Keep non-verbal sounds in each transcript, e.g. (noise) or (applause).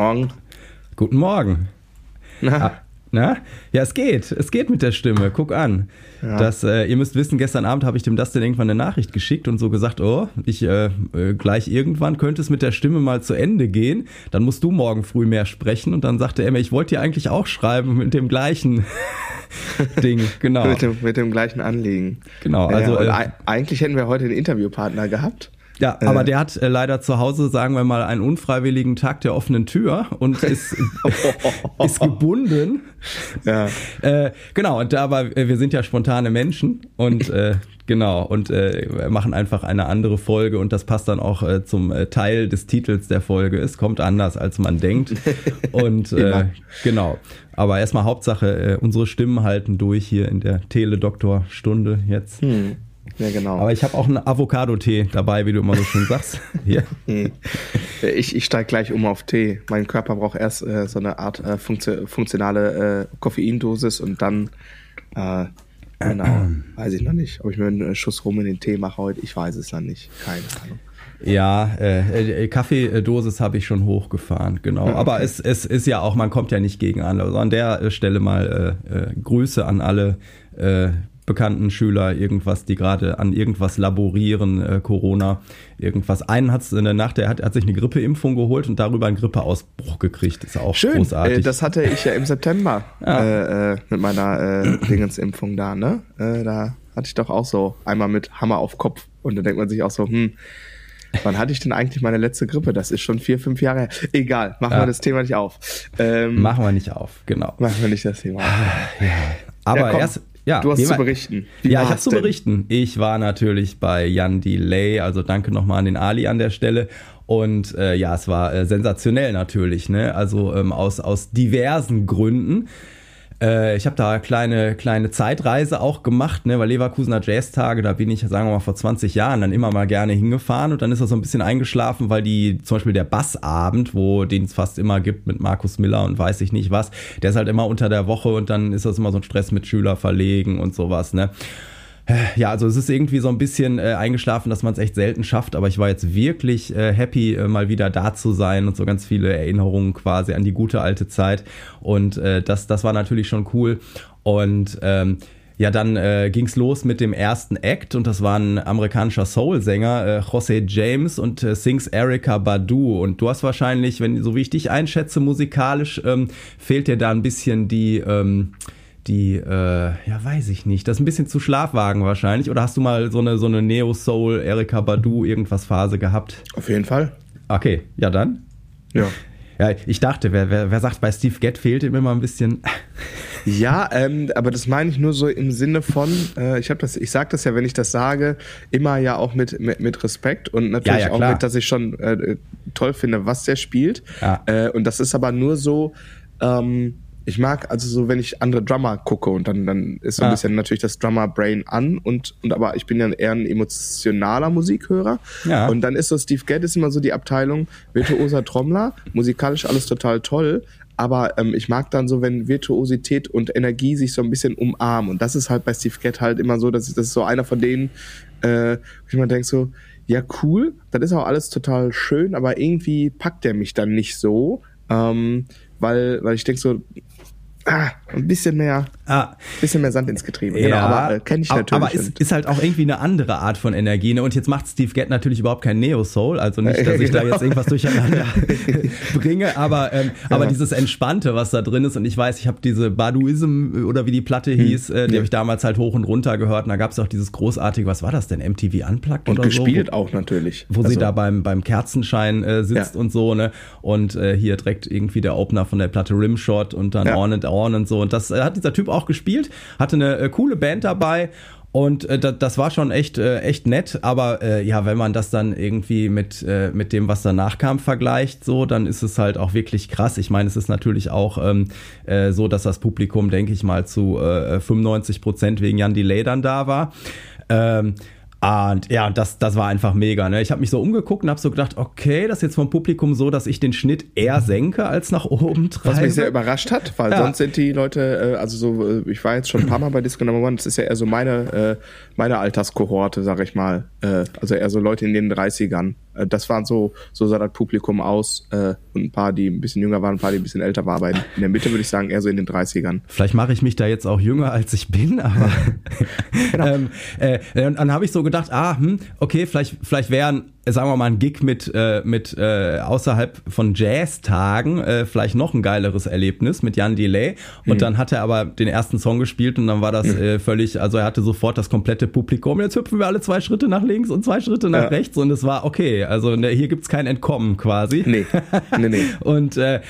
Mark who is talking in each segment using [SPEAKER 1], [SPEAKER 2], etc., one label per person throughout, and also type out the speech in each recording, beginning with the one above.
[SPEAKER 1] Guten Morgen.
[SPEAKER 2] Guten Morgen.
[SPEAKER 1] Na?
[SPEAKER 2] Ah, na? Ja, es geht. Es geht mit der Stimme. Guck an.
[SPEAKER 1] Ja.
[SPEAKER 2] Das, äh, ihr müsst wissen, gestern Abend habe ich dem Dustin irgendwann eine Nachricht geschickt und so gesagt, oh, ich äh, äh, gleich irgendwann könnte es mit der Stimme mal zu Ende gehen. Dann musst du morgen früh mehr sprechen. Und dann sagte er mir, ich wollte dir eigentlich auch schreiben mit dem gleichen (laughs) Ding. Genau.
[SPEAKER 1] Mit, dem, mit dem gleichen Anliegen.
[SPEAKER 2] Genau,
[SPEAKER 1] Also,
[SPEAKER 2] äh,
[SPEAKER 1] äh, eigentlich hätten wir heute einen Interviewpartner gehabt.
[SPEAKER 2] Ja,
[SPEAKER 1] Äh.
[SPEAKER 2] aber der hat äh, leider zu Hause, sagen wir mal, einen unfreiwilligen Tag der offenen Tür und (laughs) ist, ist gebunden.
[SPEAKER 1] Ja.
[SPEAKER 2] Äh, genau, und aber äh, wir sind ja spontane Menschen und äh, genau und äh, machen einfach eine andere Folge und das passt dann auch äh, zum äh, Teil des Titels der Folge. Es kommt anders, als man denkt. (laughs) Und äh, genau. Aber erstmal Hauptsache, äh, unsere Stimmen halten durch hier in der Teledoktor-Stunde jetzt.
[SPEAKER 1] Hm. Ja, genau.
[SPEAKER 2] Aber ich habe auch einen Avocado-Tee dabei, wie du immer so schön sagst. (laughs) Hier.
[SPEAKER 1] Hm. Ich, ich steige gleich um auf Tee. Mein Körper braucht erst äh, so eine Art äh, funktio funktionale äh, Koffeindosis und dann, äh, genau, weiß ich noch nicht. Ob ich mir einen Schuss rum in den Tee mache heute, ich weiß es dann nicht. Keine Ahnung.
[SPEAKER 2] Ja, äh, äh, Kaffeedosis habe ich schon hochgefahren, genau.
[SPEAKER 1] Okay.
[SPEAKER 2] Aber es, es ist ja auch, man kommt ja nicht gegen an. Also an der Stelle mal äh, äh, Grüße an alle äh, bekannten Schüler, irgendwas, die gerade an irgendwas laborieren, äh, Corona, irgendwas. Einen hat's in der Nacht, der hat, hat sich eine Grippeimpfung geholt und darüber einen Grippeausbruch gekriegt. Ist auch
[SPEAKER 1] Schön,
[SPEAKER 2] großartig.
[SPEAKER 1] äh, das hatte ich ja im September (laughs)
[SPEAKER 2] Ja.
[SPEAKER 1] äh, äh, mit meiner äh, Dingensimpfung da, ne? Äh, da hatte ich doch auch so einmal mit Hammer auf Kopf und da denkt man sich auch so, hm, wann hatte ich denn eigentlich meine letzte Grippe? Das ist schon vier, fünf Jahre her. Egal, machen
[SPEAKER 2] Ja.
[SPEAKER 1] wir das Thema nicht auf. Ähm,
[SPEAKER 2] Machen wir nicht auf, genau.
[SPEAKER 1] machen wir nicht das Thema auf.
[SPEAKER 2] Aber
[SPEAKER 1] Ja,
[SPEAKER 2] erst, ja,
[SPEAKER 1] du hast zu berichten. Wie
[SPEAKER 2] ja, ich habe zu berichten. Ich war natürlich bei Jan Delay, also danke nochmal an den Ali an der Stelle. Und äh, ja, es war äh, sensationell natürlich, ne? Also ähm, aus, aus diversen Gründen. Äh, ich habe da kleine kleine Zeitreise auch gemacht, ne, weil Leverkusener Jazztage, da bin ich, sagen wir mal, vor 20 Jahren dann immer mal gerne hingefahren und dann ist er so ein bisschen eingeschlafen, weil die, zum Beispiel der Bassabend, wo den es fast immer gibt mit Markus Miller und weiß ich nicht was, der ist halt immer unter der Woche und dann ist das immer so ein Stress mit Schüler verlegen und sowas, ne. Ja, also es ist irgendwie so ein bisschen äh, eingeschlafen, dass man es echt selten schafft, aber ich war jetzt wirklich äh, happy, äh, mal wieder da zu sein und so ganz viele Erinnerungen quasi an die gute alte Zeit. Und äh, das, das war natürlich schon cool. Und ähm, ja, dann äh, ging's los mit dem ersten Act und das war ein amerikanischer Soul-Sänger, äh, Jose James und äh, sings Erica Badu. Und du hast wahrscheinlich, wenn so wie ich dich einschätze, musikalisch ähm, fehlt dir da ein bisschen die, ähm, die, äh, ja, weiß ich nicht, das ist ein bisschen zu Schlafwagen wahrscheinlich. Oder hast du mal so eine, so eine Neo-Soul, Erika Badu, irgendwas Phase gehabt?
[SPEAKER 1] Auf jeden Fall.
[SPEAKER 2] Okay, ja dann.
[SPEAKER 1] Ja.
[SPEAKER 2] Ja, ich dachte, wer, wer, wer sagt, bei Steve Gett fehlt ihm immer ein bisschen. (laughs)
[SPEAKER 1] Ja, ähm, aber das meine ich nur so im Sinne von, äh, ich habe das, ich sage das ja, wenn ich das sage, immer ja auch mit mit, mit Respekt und natürlich
[SPEAKER 2] Ja, ja,
[SPEAKER 1] auch mit, dass ich schon äh, toll finde, was der spielt.
[SPEAKER 2] Ja.
[SPEAKER 1] Äh, und das ist aber nur so, ähm, ich mag also so, wenn ich andere Drummer gucke und dann dann ist so ein
[SPEAKER 2] Ja.
[SPEAKER 1] bisschen natürlich das Drummer Brain an und und aber ich bin ja eher ein emotionaler Musikhörer
[SPEAKER 2] Ja.
[SPEAKER 1] und dann ist so Steve Gadd ist immer so die Abteilung virtuoser Trommler, musikalisch alles total toll, aber ähm, ich mag dann so, wenn Virtuosität und Energie sich so ein bisschen umarmen. Und das ist halt bei Steve Gadd halt immer so, dass ich, das ist so einer von denen, äh, wo ich immer denke so, ja cool, das ist auch alles total schön, aber irgendwie packt der mich dann nicht so, ähm, weil, weil ich denke so, ah, (clears throat) ein bisschen mehr,
[SPEAKER 2] Ah,
[SPEAKER 1] bisschen mehr Sand ins Getriebe. Genau, aber äh, kenne ich natürlich.
[SPEAKER 2] Aber es
[SPEAKER 1] und-
[SPEAKER 2] ist halt auch irgendwie eine andere Art von Energie. Ne? Und jetzt macht Steve Gett natürlich überhaupt kein Neo-Soul, also nicht, dass ich da (laughs)
[SPEAKER 1] Genau.
[SPEAKER 2] jetzt irgendwas durcheinander (laughs) bringe, aber, ähm, aber dieses Entspannte, was da drin ist. Und ich weiß, ich habe diese Baduism oder wie die Platte hieß, äh, die
[SPEAKER 1] Hm. Ja.
[SPEAKER 2] habe ich damals halt hoch und runter gehört. Und da gab es auch dieses großartige, was war das denn, MTV Unplugged
[SPEAKER 1] und
[SPEAKER 2] oder
[SPEAKER 1] gespielt
[SPEAKER 2] so?
[SPEAKER 1] auch natürlich.
[SPEAKER 2] Wo sie
[SPEAKER 1] Also-
[SPEAKER 2] da beim, beim Kerzenschein äh, sitzt
[SPEAKER 1] Ja.
[SPEAKER 2] und so, ne? Und äh, hier direkt irgendwie der Opener von der Platte Rimshot und dann
[SPEAKER 1] Ja.
[SPEAKER 2] On and On und so. Und das äh, hat dieser Typ auch gespielt, hatte eine äh, coole Band dabei. Und äh, das, war schon echt, äh, echt nett, aber äh, ja, wenn man das dann irgendwie mit, äh, mit dem, was danach kam, vergleicht, so, dann ist es halt auch wirklich krass. Ich meine, es ist natürlich auch ähm, äh, so, dass das Publikum, denke ich mal, zu äh, 95 Prozent wegen Jan Delay dann da war. Ähm, und ja, das, das war einfach mega. Ne? Ich habe mich so umgeguckt und habe so gedacht, okay, das ist jetzt vom Publikum so, dass ich den Schnitt eher senke als nach oben treibe.
[SPEAKER 1] Was mich sehr überrascht hat, weil
[SPEAKER 2] Ja.
[SPEAKER 1] sonst sind die Leute, äh, also so, äh, ich war jetzt schon ein paar Mal bei Disco Number One, das ist ja eher so meine, äh, meine Alterskohorte, sag ich mal. Äh, also eher so Leute in den 30ern. äh, das waren so, so sah das Publikum aus. Äh, und ein paar, die ein bisschen jünger waren, ein paar, die ein bisschen älter waren. Aber in, der Mitte würde ich sagen, eher so in den 30ern.
[SPEAKER 2] Vielleicht mache ich mich da jetzt auch jünger, als ich bin, aber (laughs) genau. (laughs) ähm, äh, dann habe ich so gedacht, ah, hm, okay, vielleicht, vielleicht wären sagen wir mal, ein Gig mit, äh, mit äh, außerhalb von Jazz-Tagen, äh, vielleicht noch ein geileres Erlebnis mit Jan Delay. Und mhm. dann hat er aber den ersten Song gespielt und dann war das mhm. äh, völlig, also er hatte sofort das komplette Publikum. Jetzt hüpfen wir alle zwei Schritte nach links und zwei Schritte nach ja. rechts und es war okay. Also ne, hier gibt's kein Entkommen quasi.
[SPEAKER 1] Nee, nee, nee. (laughs)
[SPEAKER 2] und äh,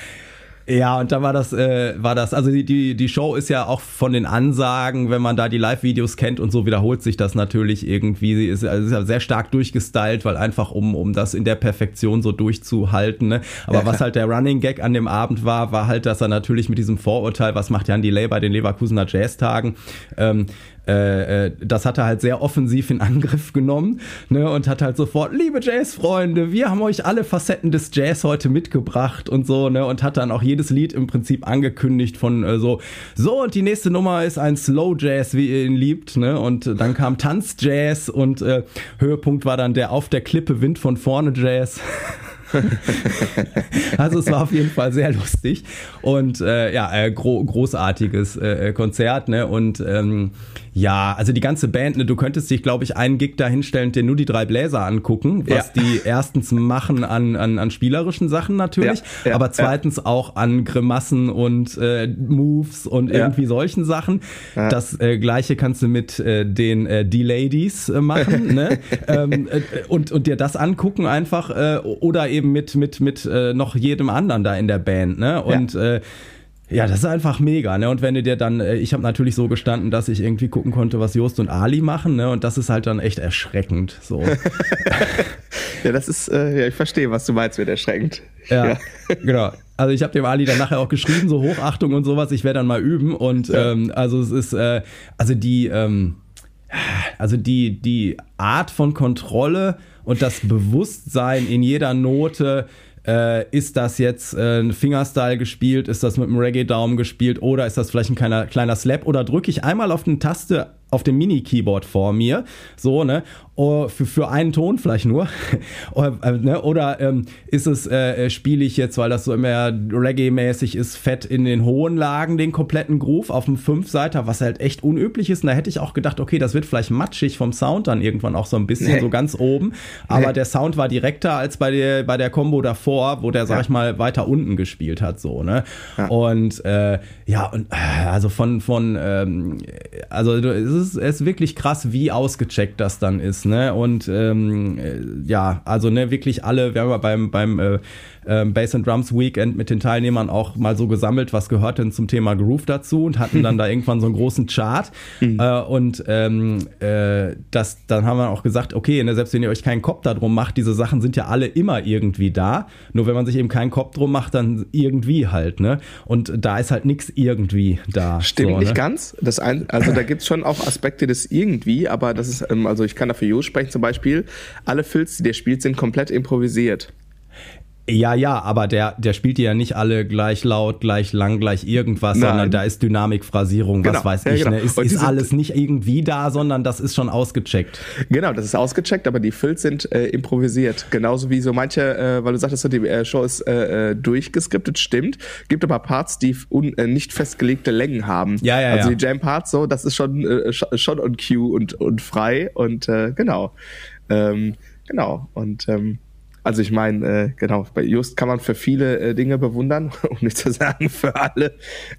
[SPEAKER 2] ja, und da war das, äh, war das, also die, die, die Show ist ja auch von den Ansagen, wenn man da die Live-Videos kennt und so wiederholt sich das natürlich irgendwie. Sie ist, also ist ja sehr stark durchgestylt, weil einfach um, um das in der Perfektion so durchzuhalten. Ne? Aber ja, was halt der Running Gag an dem Abend war, war halt, dass er natürlich mit diesem Vorurteil, was macht Jan Delay bei den Leverkusener Jazz-Tagen, ähm, äh, äh, das hat er halt sehr offensiv in Angriff genommen ne, und hat halt sofort, liebe Jazz-Freunde, wir haben euch alle Facetten des Jazz heute mitgebracht und so, ne, und hat dann auch jedes Lied im Prinzip angekündigt von äh, so, so und die nächste Nummer ist ein Slow Jazz, wie ihr ihn liebt, ne, und dann kam Tanz-Jazz und äh, Höhepunkt war dann der auf der Klippe Wind von vorne Jazz. (laughs) (laughs) also es war auf jeden Fall sehr lustig und äh, ja, äh, gro großartiges äh, Konzert, ne? Und ähm, ja, also die ganze Band, ne, du könntest dich, glaube ich, einen Gig da hinstellen, dir nur die drei Bläser angucken, was ja. die erstens machen an, an, an spielerischen Sachen natürlich, ja, ja, aber zweitens auch an Grimassen und äh, Moves und irgendwie solchen Sachen. Das äh, gleiche kannst du mit äh, den äh, D-Ladies äh, machen, ne? (laughs) ähm, äh, und, und dir das angucken einfach äh, oder eben mit, mit, mit äh, noch jedem anderen da in der Band, ne? Und äh, ja, das ist einfach mega, ne? Und wenn du dir dann, äh, ich habe natürlich so gestanden, dass ich irgendwie gucken konnte, was Jost und Ali machen, ne? Und das ist halt dann echt erschreckend. So. (laughs)
[SPEAKER 1] ja, das ist, äh, ja, ich verstehe, was du meinst mit erschreckend.
[SPEAKER 2] Ja, ja. genau. Also ich habe dem Ali dann nachher auch geschrieben, so Hochachtung und sowas, ich werde dann mal üben. Und ja. ähm, also es ist, äh, also die, ähm, also die, die Art von Kontrolle und das Bewusstsein in jeder Note, äh, ist das jetzt äh, ein Fingerstyle gespielt, ist das mit einem Reggae-Daumen gespielt? Oder ist das vielleicht ein kleiner, kleiner Slap? Oder drücke ich einmal auf eine Taste auf dem Mini-Keyboard vor mir, so, ne, oh, für, für einen Ton vielleicht nur, (laughs) oder, äh, ne? oder ähm, ist es, äh, äh, spiele ich jetzt, weil das so immer Reggae-mäßig ist, fett in den hohen Lagen den kompletten Groove auf dem Fünfseiter, was halt echt unüblich ist, und da hätte ich auch gedacht, okay, das wird vielleicht matschig vom Sound dann irgendwann auch so ein bisschen, nee. so ganz oben, aber nee. der Sound war direkter als bei der, bei der Combo davor, wo der, sag ja. ich mal, weiter unten gespielt hat, so, ne, ja. und, äh, ja, und, äh, also von, von, ähm, also es ist ist, es ist wirklich krass, wie ausgecheckt das dann ist, ne? Und ähm, äh, ja, also ne, wirklich alle, wir haben ja beim, beim äh, ähm, Bass and Drums Weekend mit den Teilnehmern auch mal so gesammelt, was gehört denn zum Thema Groove dazu und hatten dann da (laughs) irgendwann so einen großen Chart. Mhm. Äh, und ähm, äh, das, dann haben wir auch gesagt, okay, ne, selbst wenn ihr euch keinen Kopf darum macht, diese Sachen sind ja alle immer irgendwie da. Nur wenn man sich eben keinen Kopf drum macht, dann irgendwie halt, ne? Und da ist halt nichts irgendwie da.
[SPEAKER 1] Stimmt so, nicht ne? ganz. Das ein, also da gibt's schon auch Aspekte des irgendwie, aber das ist, ähm, also ich kann dafür Jo sprechen zum Beispiel, alle Filz, die der spielt, sind komplett improvisiert.
[SPEAKER 2] Ja, ja, aber der, der spielt die ja nicht alle gleich laut, gleich lang, gleich irgendwas, Nein. sondern da ist Dynamik, Phrasierung, was genau. weiß ich. Ja, genau. ne? Ist, ist alles nicht irgendwie da, sondern das ist schon ausgecheckt.
[SPEAKER 1] Genau, das ist ausgecheckt, aber die Fills sind äh, improvisiert. Genauso wie so manche, äh, weil du sagtest, die äh, Show ist äh, äh, durchgeskriptet, stimmt. Gibt aber Parts, die un, äh, nicht festgelegte Längen haben.
[SPEAKER 2] Ja, ja,
[SPEAKER 1] Also
[SPEAKER 2] ja.
[SPEAKER 1] die Jam-Parts, so, das ist schon, äh, schon on cue und, und frei und äh, genau. Ähm, genau. Und ähm, also ich meine, äh, genau, bei Just kann man für viele äh, Dinge bewundern, (laughs) um nicht zu sagen für alle.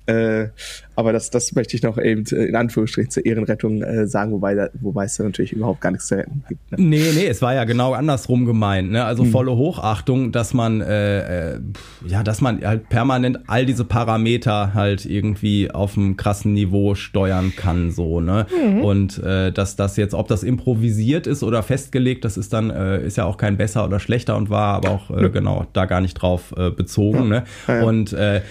[SPEAKER 1] Äh, aber das, das möchte ich noch eben in Anführungsstrichen zur Ehrenrettung äh, sagen, wobei, da, wobei es da natürlich überhaupt gar nichts zu retten gibt.
[SPEAKER 2] Ne? Nee, nee, es war ja genau andersrum gemeint. Ne? Also mhm. volle Hochachtung, dass man, äh, äh, ja, dass man halt permanent all diese Parameter halt irgendwie auf einem krassen Niveau steuern kann, so, ne? Mhm. Und äh, dass das jetzt, ob das improvisiert ist oder festgelegt, das ist dann, äh, ist ja auch kein besser oder schlechter und war aber auch, äh, genau, da gar nicht drauf äh, bezogen, ja. ne? Ja, ja. Und äh,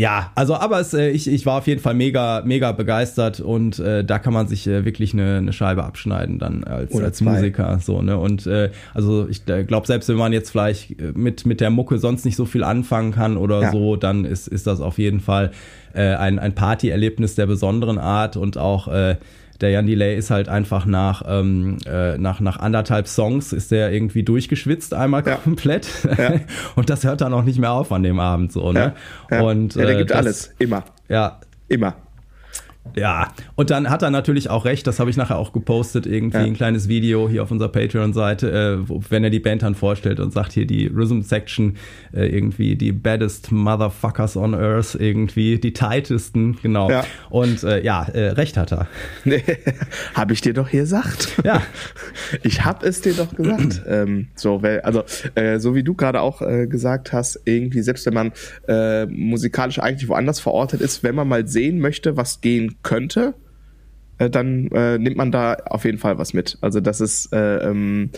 [SPEAKER 2] ja, also aber es, äh, ich, ich war auf jeden Fall mega, mega begeistert und äh, da kann man sich äh, wirklich eine, eine Scheibe abschneiden dann als, als zwei. Musiker. So, ne? Und äh, also ich äh, glaube, selbst wenn man jetzt vielleicht äh, mit, mit der Mucke sonst nicht so viel anfangen kann oder ja. so, dann ist, ist das auf jeden Fall äh, ein, ein Partyerlebnis der besonderen Art und auch äh, der Jan Delay ist halt einfach nach, ähm, äh, nach, nach anderthalb Songs ist der irgendwie durchgeschwitzt einmal ja. komplett. Ja. (laughs) Und das hört dann auch nicht mehr auf an dem Abend so, ne?
[SPEAKER 1] Ja. Und, ja, der gibt das, alles, immer.
[SPEAKER 2] Ja.
[SPEAKER 1] Immer.
[SPEAKER 2] Ja, und dann hat er natürlich auch recht, das habe ich nachher auch gepostet, irgendwie ja. ein kleines Video hier auf unserer Patreon-Seite, äh, wenn er die Band dann vorstellt und sagt hier die Rhythm-Section, äh, irgendwie die baddest Motherfuckers on Earth, irgendwie die tightesten, genau. Ja. Und äh, ja, äh, recht hat er. (laughs)
[SPEAKER 1] Nee, habe ich dir doch hier gesagt.
[SPEAKER 2] Ja. (laughs)
[SPEAKER 1] Ich habe es dir doch gesagt. (clears throat) ähm, so, weil, also, äh, so wie du gerade auch äh, gesagt hast, irgendwie, selbst wenn man musikalisch eigentlich woanders verortet ist, wenn man mal sehen möchte, was gehen könnte, äh, dann äh, nimmt man da auf jeden Fall was mit. Also das ist, äh, ähm,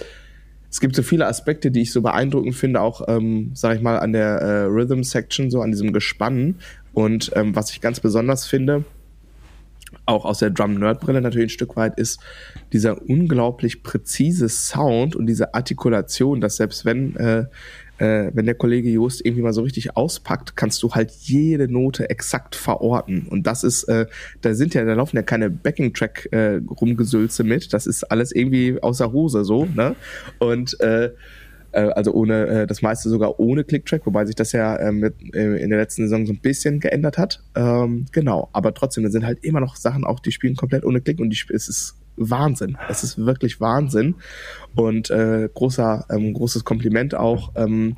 [SPEAKER 1] es gibt so viele Aspekte, die ich so beeindruckend finde, auch, ähm, sag ich mal, an der äh, Rhythm Section, so an diesem Gespann. Und ähm, was ich ganz besonders finde, auch aus der Drum-Nerd-Brille natürlich ein Stück weit, ist dieser unglaublich präzise Sound und diese Artikulation, dass selbst wenn äh, äh, wenn der Kollege Jost irgendwie mal so richtig auspackt, kannst du halt jede Note exakt verorten. Und das ist, äh, da sind ja, da laufen ja keine Backing-Track äh, rumgesülze mit. Das ist alles irgendwie außer Hose so, ne? Und äh, äh also ohne äh, das meiste sogar ohne Click-Track, wobei sich das ja äh, mit, in der letzten Saison so ein bisschen geändert hat. Ähm, genau, aber trotzdem, da sind halt immer noch Sachen auch, die spielen komplett ohne Klick und die, es ist Wahnsinn. Es ist wirklich Wahnsinn. Und äh, großer, ähm, großes Kompliment auch ähm,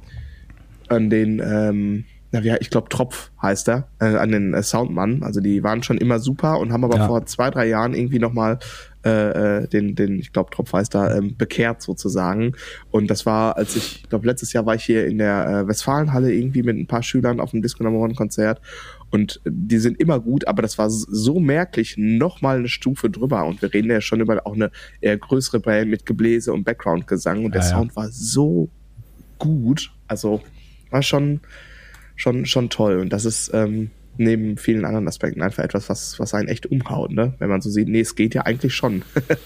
[SPEAKER 1] an den, ähm, ja, ich glaube Tropf heißt er, äh, an den äh, Soundmann. Also die waren schon immer super und haben aber ja. vor zwei, drei Jahren irgendwie nochmal äh, äh, den, den, ich glaube Tropf heißt da, ähm, bekehrt sozusagen. Und das war, als ich, ich glaube letztes Jahr war ich hier in der äh, Westfalenhalle irgendwie mit ein paar Schülern auf dem Disco Number One Konzert und die sind immer gut, aber das war so merklich nochmal eine Stufe drüber. Und wir reden ja schon über auch eine eher größere Band mit Gebläse und Background-Gesang. Und der ja, Sound ja. war so gut. Also war schon, schon, schon toll. Und das ist, ähm, neben vielen anderen Aspekten einfach etwas, was, was einen echt umhaut, ne? Wenn man so sieht, nee, es geht ja eigentlich schon.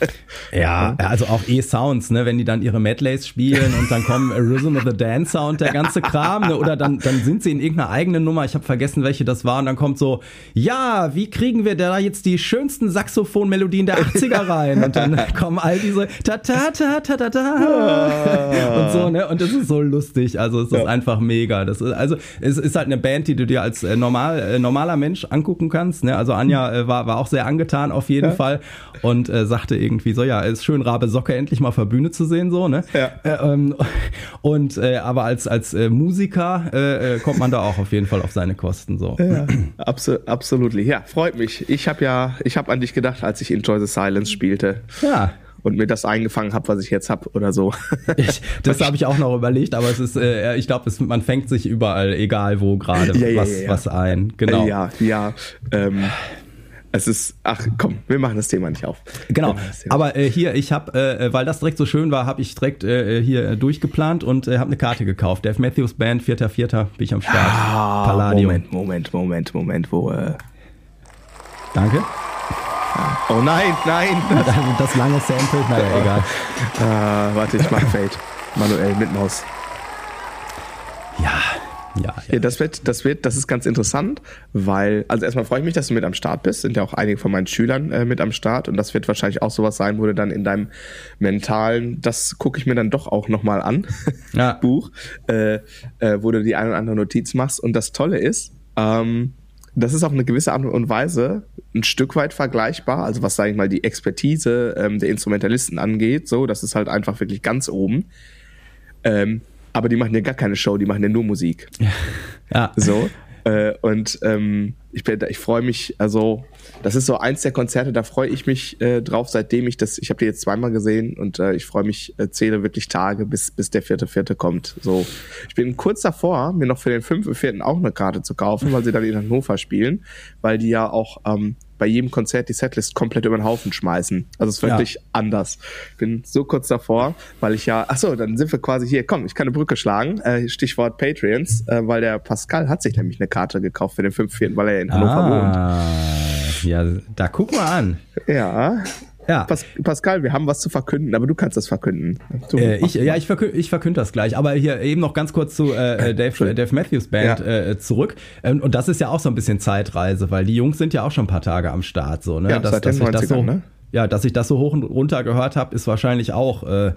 [SPEAKER 1] (laughs)
[SPEAKER 2] ja, also auch E-Sounds, ne? Wenn die dann ihre Medleys spielen und dann kommen Rhythm of the Dance Sound, der ganze Kram, ne? Oder dann, dann sind sie in irgendeiner eigenen Nummer, ich habe vergessen, welche das war, und dann kommt so, ja, wie kriegen wir da jetzt die schönsten Saxophonmelodien der 80er rein? Und dann (laughs) kommen all diese ta ta ta ta ta ta und so, ne? Und das ist so lustig. Also es ist ja. einfach mega. Das ist, also es ist halt eine Band, die du dir als äh, normal äh, normaler Mensch angucken kannst. Ne? Also Anja äh, war, war auch sehr angetan auf jeden ja. Fall und äh, sagte irgendwie so, ja, ist schön, Rabe Socke endlich mal auf Bühne zu sehen, so, ne? Ja. Äh, ähm, (laughs) und äh, aber als, als äh, Musiker äh, äh, kommt man da auch auf jeden Fall auf seine Kosten. So.
[SPEAKER 1] Ja, abso absolut. Ja, freut mich. Ich habe ja, ich habe an dich gedacht, als ich Enjoy the Silence spielte.
[SPEAKER 2] Ja
[SPEAKER 1] und mir das eingefangen habe, was ich jetzt habe oder so. (laughs)
[SPEAKER 2] Ich, das habe ich auch noch überlegt, aber es ist, äh, ich glaube, man fängt sich überall, egal wo gerade, ja, was, ja, ja. was ein. Genau.
[SPEAKER 1] Ja, ja. Ähm, es ist, ach komm, wir machen das Thema nicht auf.
[SPEAKER 2] Genau, aber äh, hier, ich habe, äh, weil das direkt so schön war, habe ich direkt äh, hier durchgeplant und äh, habe eine Karte gekauft. Dave Matthews Band, 4.4. bin ich am Start.
[SPEAKER 1] Ah, Palladium. Moment, Moment, Moment, Moment, wo... Äh
[SPEAKER 2] Danke.
[SPEAKER 1] Oh nein, nein. (laughs)
[SPEAKER 2] Das lange Sample, naja, egal.
[SPEAKER 1] Äh, (laughs) warte, ich mach Fade. Manuell mit Maus.
[SPEAKER 2] Ja, ja, ja. ja,
[SPEAKER 1] das wird, das wird, das ist ganz interessant, weil, also erstmal freue ich mich, dass du mit am Start bist. Sind ja auch einige von meinen Schülern äh, mit am Start und das wird wahrscheinlich auch sowas sein, wo du dann in deinem mentalen, das gucke ich mir dann doch auch nochmal an, (laughs) ja. Buch, äh, äh, wo du die eine oder andere Notiz machst. Und das Tolle ist, ähm, das ist auf eine gewisse Art und Weise ein Stück weit vergleichbar, also was, sage ich mal, die Expertise ähm, der Instrumentalisten angeht, so, das ist halt einfach wirklich ganz oben. Ähm, aber die machen ja gar keine Show, die machen ja nur Musik. Ja. ja. So. Äh, und ähm, ich, ich freue mich, also das ist so eins der Konzerte, da freue ich mich äh, drauf, seitdem ich das, ich habe die jetzt zweimal gesehen und äh, ich freue mich, äh, zähle wirklich Tage, bis, bis der vierte, vierte kommt. So, ich bin kurz davor, mir noch für den fünften, vierten auch eine Karte zu kaufen, weil sie dann in Hannover spielen, weil die ja auch ähm, bei jedem Konzert die Setlist komplett über den Haufen schmeißen. Also es ist wirklich ja. anders. Bin so kurz davor, weil ich ja, ach so, dann sind wir quasi hier. Komm, ich kann eine Brücke schlagen. Äh, Stichwort Patreons, äh, weil der Pascal hat sich nämlich eine Karte gekauft für den 5.4., weil er in Hannover
[SPEAKER 2] ah, wohnt. Ja, da guck mal an.
[SPEAKER 1] Ja. Ja. Pas Pascal, wir haben was zu verkünden, aber du kannst das verkünden.
[SPEAKER 2] Äh, ich, ja, ich verkünde ich verkünd das gleich. Aber hier eben noch ganz kurz zu äh, äh (laughs) Dave, Dave Matthews Band ja. äh, zurück. Ähm, und das ist ja auch so ein bisschen Zeitreise, weil die Jungs sind ja auch schon ein paar Tage am Start. So, ne?
[SPEAKER 1] Ja, das, seit den 90ern, so, ne?
[SPEAKER 2] Ja, dass ich das so hoch und runter gehört habe, ist wahrscheinlich auch äh,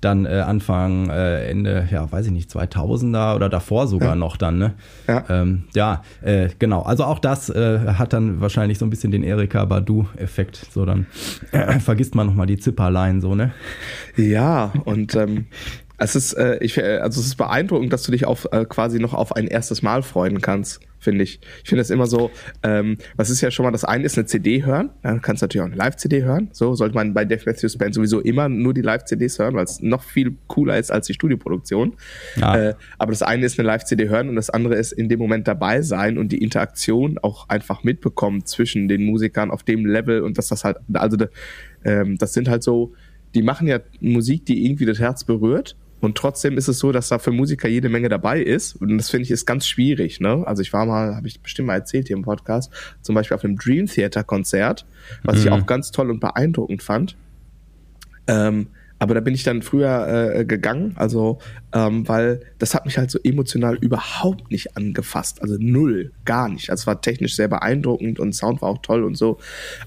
[SPEAKER 2] dann äh, Anfang, äh, Ende, ja, weiß ich nicht, 2000er oder davor sogar ja. noch dann, ne? Ja, ähm, ja äh, genau. Also auch das äh, hat dann wahrscheinlich so ein bisschen den Erika Badu-Effekt. So dann äh, (clears throat) vergisst man nochmal die Zipperlein so, ne?
[SPEAKER 1] Ja, und ähm, es ist, äh, ich, also es ist beeindruckend, dass du dich auf äh, quasi noch auf ein erstes Mal freuen kannst finde ich. Ich finde das immer so, ähm, was ist ja schon mal, das eine ist eine CD hören, dann kannst du natürlich auch eine Live-CD hören. So sollte man bei Dave Matthews Band sowieso immer nur die Live-CDs hören, weil es noch viel cooler ist als die Studioproduktion. Ja. Äh, aber das eine ist eine Live-CD hören und das andere ist in dem Moment dabei sein und die Interaktion auch einfach mitbekommen zwischen den Musikern auf dem Level und dass das halt, also ähm, das sind halt so, die machen ja Musik, die irgendwie das Herz berührt und trotzdem ist es so, dass da für Musiker jede Menge dabei ist. Und das finde ich ist ganz schwierig. Ne? Also ich war mal, habe ich bestimmt mal erzählt hier im Podcast, zum Beispiel auf einem Dream Theater Konzert, was mhm. ich auch ganz toll und beeindruckend fand. Ähm, aber da bin ich dann früher äh, gegangen, also ähm, weil das hat mich halt so emotional überhaupt nicht angefasst. Also null, gar nicht. Also es war technisch sehr beeindruckend und Sound war auch toll und so.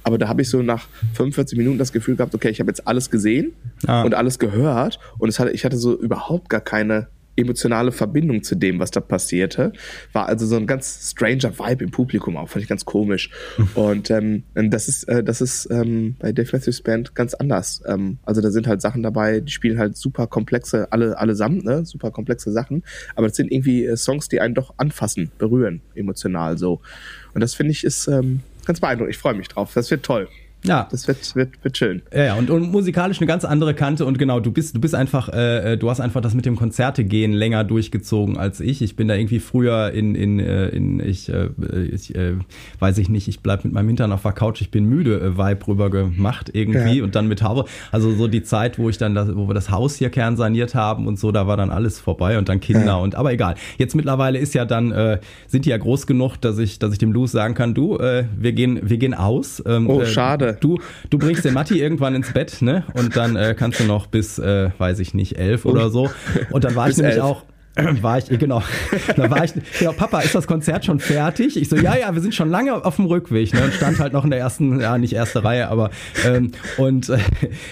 [SPEAKER 1] Aber da habe ich so nach 45 Minuten das Gefühl gehabt, okay, ich habe jetzt alles gesehen ah. und alles gehört und es hatte, ich hatte so überhaupt gar keine emotionale Verbindung zu dem, was da passierte. War also so ein ganz stranger Vibe im Publikum auch, fand ich ganz komisch. und ähm, das ist, äh, das ist ähm, bei Dave Matthews Band ganz anders. Ähm, also da sind halt Sachen dabei, die spielen halt super komplexe, alle allesamt, ne, super komplexe Sachen. Aber das sind irgendwie äh, Songs, die einen doch anfassen, berühren, emotional so. Und das finde ich ist ähm, ganz beeindruckend. Ich freue mich drauf. Das wird toll.
[SPEAKER 2] Ja.
[SPEAKER 1] Das wird, wird, wird schön.
[SPEAKER 2] Ja, ja. Und, und musikalisch eine ganz andere Kante und genau, du bist, du bist einfach, äh, du hast einfach das mit dem Konzerte gehen länger durchgezogen als ich. Ich bin da irgendwie früher in, in, äh, in ich, äh, ich äh, weiß ich nicht, ich bleib mit meinem Hintern auf der Couch, ich bin müde, äh, Vibe rüber gemacht irgendwie ja. und dann mit Haube. Also so die Zeit, wo ich dann das, wo wir das Haus hier kernsaniert haben und so, da war dann alles vorbei und dann Kinder ja. und aber egal. Jetzt mittlerweile ist ja dann, äh, sind die ja groß genug, dass ich, dass ich dem Louis sagen kann, du, äh, wir gehen, wir gehen aus.
[SPEAKER 1] Ähm, oh, schade
[SPEAKER 2] Du, du bringst den Matti irgendwann ins Bett, ne? Und dann äh, kannst du noch bis, äh, weiß ich nicht, elf oder so. Und dann war ich nämlich elf. auch war ich, genau, (laughs) da war ich, genau, Papa, ist das Konzert schon fertig? Ich so, ja, ja, wir sind schon lange auf dem Rückweg, ne, und stand halt noch in der ersten, ja, nicht erste Reihe, aber, ähm, und äh,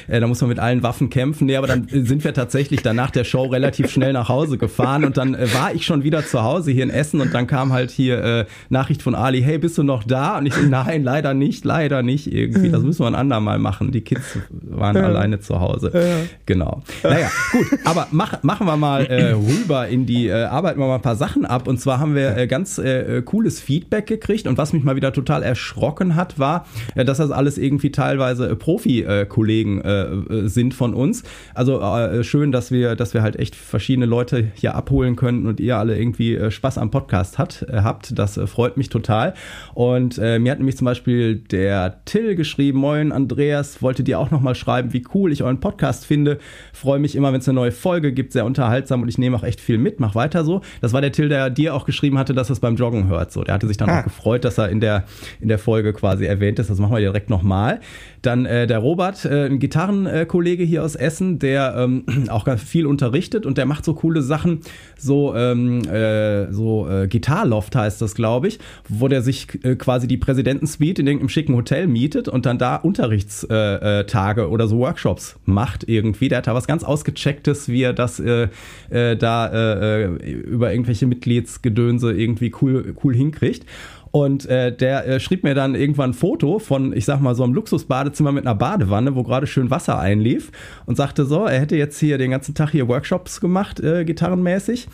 [SPEAKER 2] äh, da muss man mit allen Waffen kämpfen. Nee, aber dann sind wir tatsächlich danach der Show relativ schnell nach Hause gefahren und dann äh, war ich schon wieder zu Hause hier in Essen und dann kam halt hier äh, Nachricht von Ali, hey, bist du noch da? Und ich so, nein, leider nicht, leider nicht irgendwie, das müssen wir ein andermal machen. Die Kids waren ja. alleine zu Hause. Ja. Genau. Naja, gut, aber mach, machen wir mal äh, rüber in in die, äh, arbeiten wir mal ein paar Sachen ab. Und zwar haben wir äh, ganz äh, cooles Feedback gekriegt. Und was mich mal wieder total erschrocken hat, war, äh, dass das alles irgendwie teilweise äh, Profi-Kollegen äh, äh, sind von uns. Also äh, schön, dass wir, dass wir halt echt verschiedene Leute hier abholen können und ihr alle irgendwie äh, Spaß am Podcast hat, äh, habt. Das äh, freut mich total. Und äh, mir hat nämlich zum Beispiel der Till geschrieben, moin Andreas, wollte dir auch nochmal schreiben, wie cool ich euren Podcast finde. Freue mich immer, wenn es eine neue Folge gibt, sehr unterhaltsam und ich nehme auch echt viel mit mit, mach weiter so. Das war der Till, der dir auch geschrieben hatte, dass er es beim Joggen hört. So, der hatte sich dann ah. auch gefreut, dass er in der, in der Folge quasi erwähnt ist. Das machen wir direkt nochmal. Dann äh, der Robert, äh, ein Gitarrenkollege hier aus Essen, der ähm, (clears throat) auch ganz viel unterrichtet und der macht so coole Sachen, so, ähm, äh, so äh, Gitarloft heißt das, glaube ich, wo der sich äh, quasi die Präsidentensuite in irgendeinem schicken Hotel mietet und dann da Unterrichtstage äh, äh, oder so Workshops macht irgendwie. Der hat da was ganz Ausgechecktes, wie er das äh, äh, da äh, äh über irgendwelche Mitgliedsgedönse irgendwie cool, cool hinkriegt. Und äh, der äh, schrieb mir dann irgendwann ein Foto von, ich sag mal, so einem Luxusbadezimmer mit einer Badewanne, wo gerade schön Wasser einlief und sagte so, er hätte jetzt hier den ganzen Tag hier Workshops gemacht, äh, gitarrenmäßig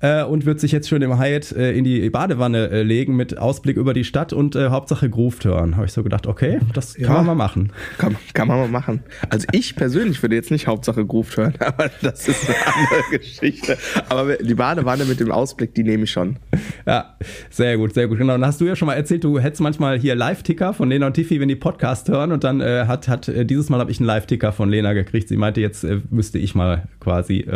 [SPEAKER 2] äh, und wird sich jetzt schön im Hyatt äh, in die Badewanne äh, legen mit Ausblick über die Stadt und äh, Hauptsache Groove hören. Habe ich so gedacht, okay, das kann ja, man mal machen.
[SPEAKER 1] Kann, kann man mal machen. Also ich persönlich würde jetzt nicht Hauptsache Groove hören, (laughs) aber das ist eine andere (laughs) Geschichte. Aber die Badewanne mit dem Ausblick, die nehme ich schon.
[SPEAKER 2] Ja, sehr gut, sehr gut. Genau. Dann hast du ja schon mal erzählt, du hättest manchmal hier Live-Ticker von Lena und Tiffy, wenn die Podcast hören und dann äh, hat, hat äh, dieses Mal habe ich einen Live-Ticker von Lena gekriegt. Sie meinte, jetzt müsste ich mal quasi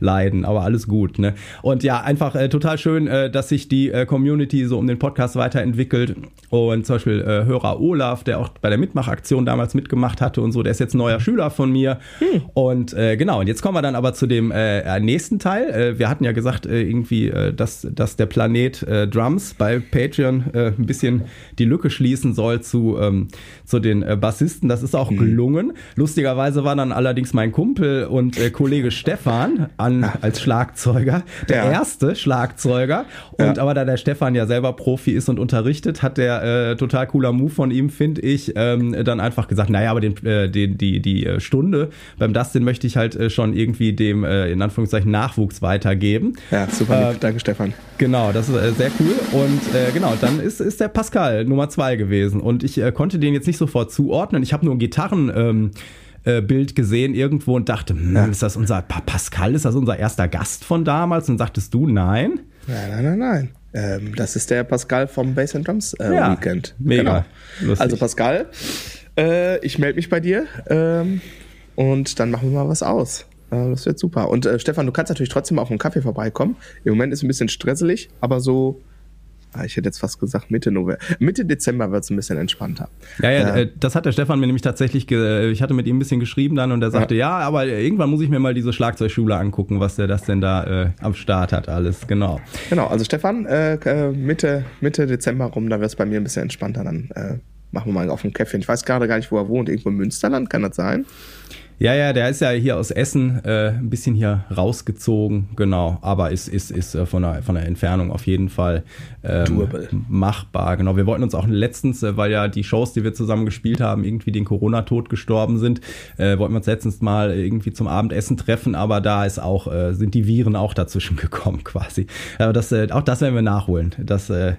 [SPEAKER 2] leiden, aber alles gut. Ne? Und und ja, einfach äh, total schön, äh, dass sich die äh, Community so um den Podcast weiterentwickelt. Und zum Beispiel äh, Hörer Olaf, der auch bei der Mitmachaktion damals mitgemacht hatte und so, der ist jetzt neuer Schüler von mir. Hm. Und äh, genau, und jetzt kommen wir dann aber zu dem äh, nächsten Teil. Wir hatten ja gesagt, irgendwie, dass, dass der Planet Drums bei Patreon ein bisschen die Lücke schließen soll zu, ähm, zu den Bassisten. Das ist auch mhm. gelungen. Lustigerweise war dann allerdings mein Kumpel und Kollege Stefan an, als Schlagzeuger, der ja. erste Schlagzeuger. Und aber da der Stefan ja selber Profi ist und unterrichtet, hat der äh, total cooler Move von ihm, finde ich, ähm, dann einfach gesagt, naja, aber den, äh, den, die, die äh, Stunde beim Dustin möchte ich halt äh, schon irgendwie dem, äh, in Anführungszeichen, Nachwuchs weitergeben.
[SPEAKER 1] Ja, super. Äh, Danke, Stefan.
[SPEAKER 2] Genau, das ist äh, sehr cool. Und äh, genau, dann ist, ist der Pascal Nummer zwei gewesen. Und ich äh, konnte den jetzt nicht sofort zuordnen. Ich habe nur Gitarren. Ähm, äh, Bild gesehen irgendwo und dachte, hm, ja. ist das unser Pascal, ist das unser erster Gast von damals? Und sagtest du nein?
[SPEAKER 1] Nein, nein, nein, nein. Ähm, das ist der Pascal vom Bass and Drums äh, ja, Weekend.
[SPEAKER 2] Mega.
[SPEAKER 1] Genau. Also Pascal, äh, ich melde mich bei dir ähm, und dann machen wir mal was aus. Äh, das wird super. Und äh, Stefan, du kannst natürlich trotzdem auf einen Kaffee vorbeikommen. Im Moment ist es ein bisschen stresselig, aber so ich hätte jetzt fast gesagt Mitte November. Mitte Dezember wird es ein bisschen entspannter.
[SPEAKER 2] Ja, ja, äh, das hat der Stefan mir nämlich tatsächlich, ich hatte mit ihm ein bisschen geschrieben dann und er sagte, ja, ja aber irgendwann muss ich mir mal diese Schlagzeugschule angucken, was der das denn da äh, am Start hat, alles, genau.
[SPEAKER 1] Genau, also Stefan, äh, äh Mitte, Mitte Dezember rum, da wird es bei mir ein bisschen entspannter, dann äh, machen wir mal auf ein Käffchen. Ich weiß gerade gar nicht, wo er wohnt, irgendwo im Münsterland, kann das sein?
[SPEAKER 2] Ja, ja, der ist ja hier aus Essen äh, ein bisschen hier rausgezogen, genau. Aber ist, ist, ist äh, von, der, von der Entfernung auf jeden Fall ähm, machbar. Genau. Wir wollten uns auch letztens, äh, weil ja die Shows, die wir zusammen gespielt haben, irgendwie den Corona-Tod gestorben sind, äh, wollten wir uns letztens mal irgendwie zum Abendessen treffen, aber da ist auch, äh, sind die Viren auch dazwischen (laughs) gekommen quasi. Aber das, äh, auch das werden wir nachholen. Das, äh,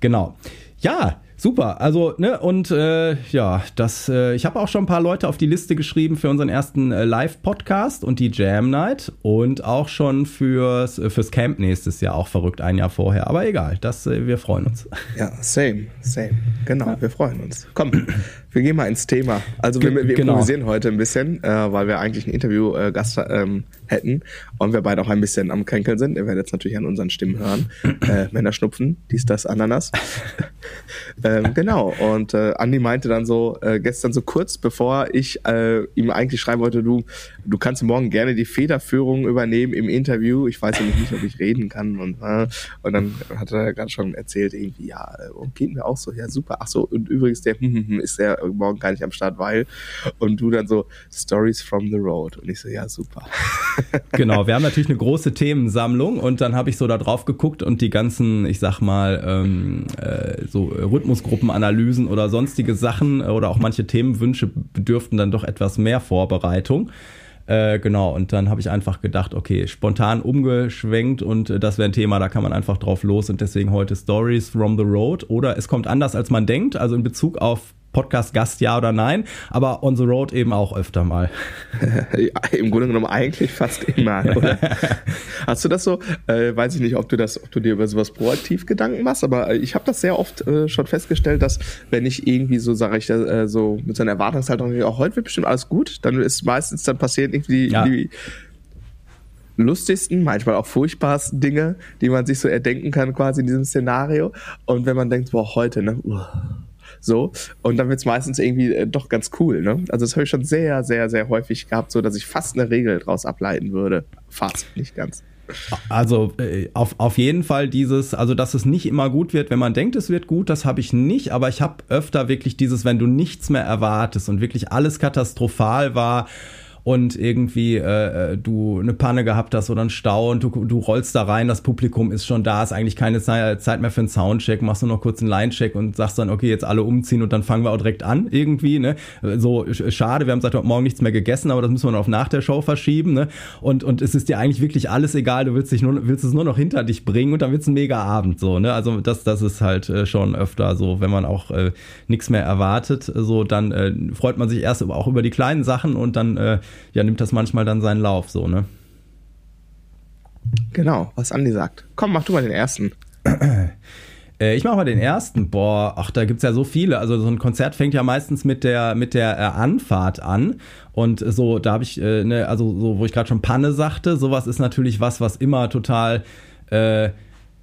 [SPEAKER 2] genau. Ja, Super, also ne und äh, ja, das äh, ich habe auch schon ein paar Leute auf die Liste geschrieben für unseren ersten äh, Live Podcast und die Jam Night und auch schon fürs äh, fürs Camp nächstes Jahr auch verrückt ein Jahr vorher, aber egal, das äh, wir freuen uns.
[SPEAKER 1] Ja, same, same. Genau, ja. wir freuen uns. Komm, wir gehen mal ins Thema. Also wir, wir genau. improvisieren heute ein bisschen, äh, weil wir eigentlich einen Interview-Gast äh, ähm, hätten und wir beide auch ein bisschen am Kränkeln sind. Ihr werdet es natürlich an unseren Stimmen hören. (clears throat) Äh, Männerschnupfen, dies, das, Ananas. (laughs) ähm, genau. Und äh, Andi meinte dann so äh, gestern so kurz, bevor ich äh, ihm eigentlich schreiben wollte, du, du kannst morgen gerne die Federführung übernehmen im Interview. Ich weiß nämlich nicht, ob ich reden kann. Und, äh, und dann hat er gerade schon erzählt, irgendwie, ja, äh, geht mir auch so, ja, super. Ach so, und übrigens, der ist der morgen gar nicht am Start, weil. Und du dann so, Stories from the Road. Und ich so, ja, super. (laughs)
[SPEAKER 2] genau, wir haben natürlich eine große Themensammlung und dann habe ich so da drauf geguckt und die ganzen, ich sag mal, ähm, äh, so Rhythmusgruppenanalysen oder sonstige Sachen oder auch manche Themenwünsche bedürften dann doch etwas mehr Vorbereitung. Äh, genau, und dann habe ich einfach gedacht, okay, spontan umgeschwenkt und äh, das wäre ein Thema, da kann man einfach drauf los und deswegen heute Stories from the Road oder es kommt anders als man denkt, also in Bezug auf Podcast-Gast, ja oder nein, aber on the road eben auch öfter mal. (laughs)
[SPEAKER 1] Im Grunde genommen eigentlich fast immer, (laughs) oder? Hast du das so? Äh, weiß ich nicht, ob du das, ob du dir über sowas proaktiv Gedanken machst, aber äh, ich habe das sehr oft äh, schon festgestellt, dass wenn ich irgendwie so, sage ich, äh, so mit so einer Erwartungshaltung, auch heute wird bestimmt alles gut, dann ist meistens dann passiert irgendwie ja. die lustigsten, manchmal auch furchtbarsten Dinge, die man sich so erdenken kann, quasi in diesem Szenario. Und wenn man denkt, boah, heute, ne? So. Und dann wird es meistens irgendwie äh, doch ganz cool, ne? Also das habe ich schon sehr, sehr, sehr häufig gehabt, so dass ich fast eine Regel daraus ableiten würde. Fast, nicht ganz.
[SPEAKER 2] Also äh, auf, auf jeden Fall dieses, also dass es nicht immer gut wird, wenn man denkt, es wird gut, das habe ich nicht, aber ich habe öfter wirklich dieses, wenn du nichts mehr erwartest und wirklich alles katastrophal war, und irgendwie äh, äh, du eine Panne gehabt hast oder einen Stau und du, du rollst da rein, das Publikum ist schon da, ist eigentlich keine Zeit mehr für einen Soundcheck, machst nur noch kurz einen Line-Check und sagst dann, okay, jetzt alle umziehen und dann fangen wir auch direkt an irgendwie, ne? So schade, wir haben seit heute Morgen nichts mehr gegessen, aber das müssen wir noch auf nach der Show verschieben, ne? Und, und es ist dir eigentlich wirklich alles egal, du willst dich nur, willst es nur noch hinter dich bringen und dann wird's ein mega Abend, so, ne? Also das, das ist halt äh, schon öfter so, wenn man auch äh, nichts mehr erwartet, so, dann äh, freut man sich erst auch über die kleinen Sachen und dann äh, ja, nimmt das manchmal dann seinen Lauf so, ne?
[SPEAKER 1] Genau, was Andi sagt. Komm, mach du mal den ersten. (clears throat)
[SPEAKER 2] Äh, ich mache mal den ersten. Boah, ach, da gibt's ja so viele. Also so ein Konzert fängt ja meistens mit der mit der äh, Anfahrt an und so da habe ich äh, ne, also so wo ich gerade schon Panne sagte, sowas ist natürlich was, was immer total äh,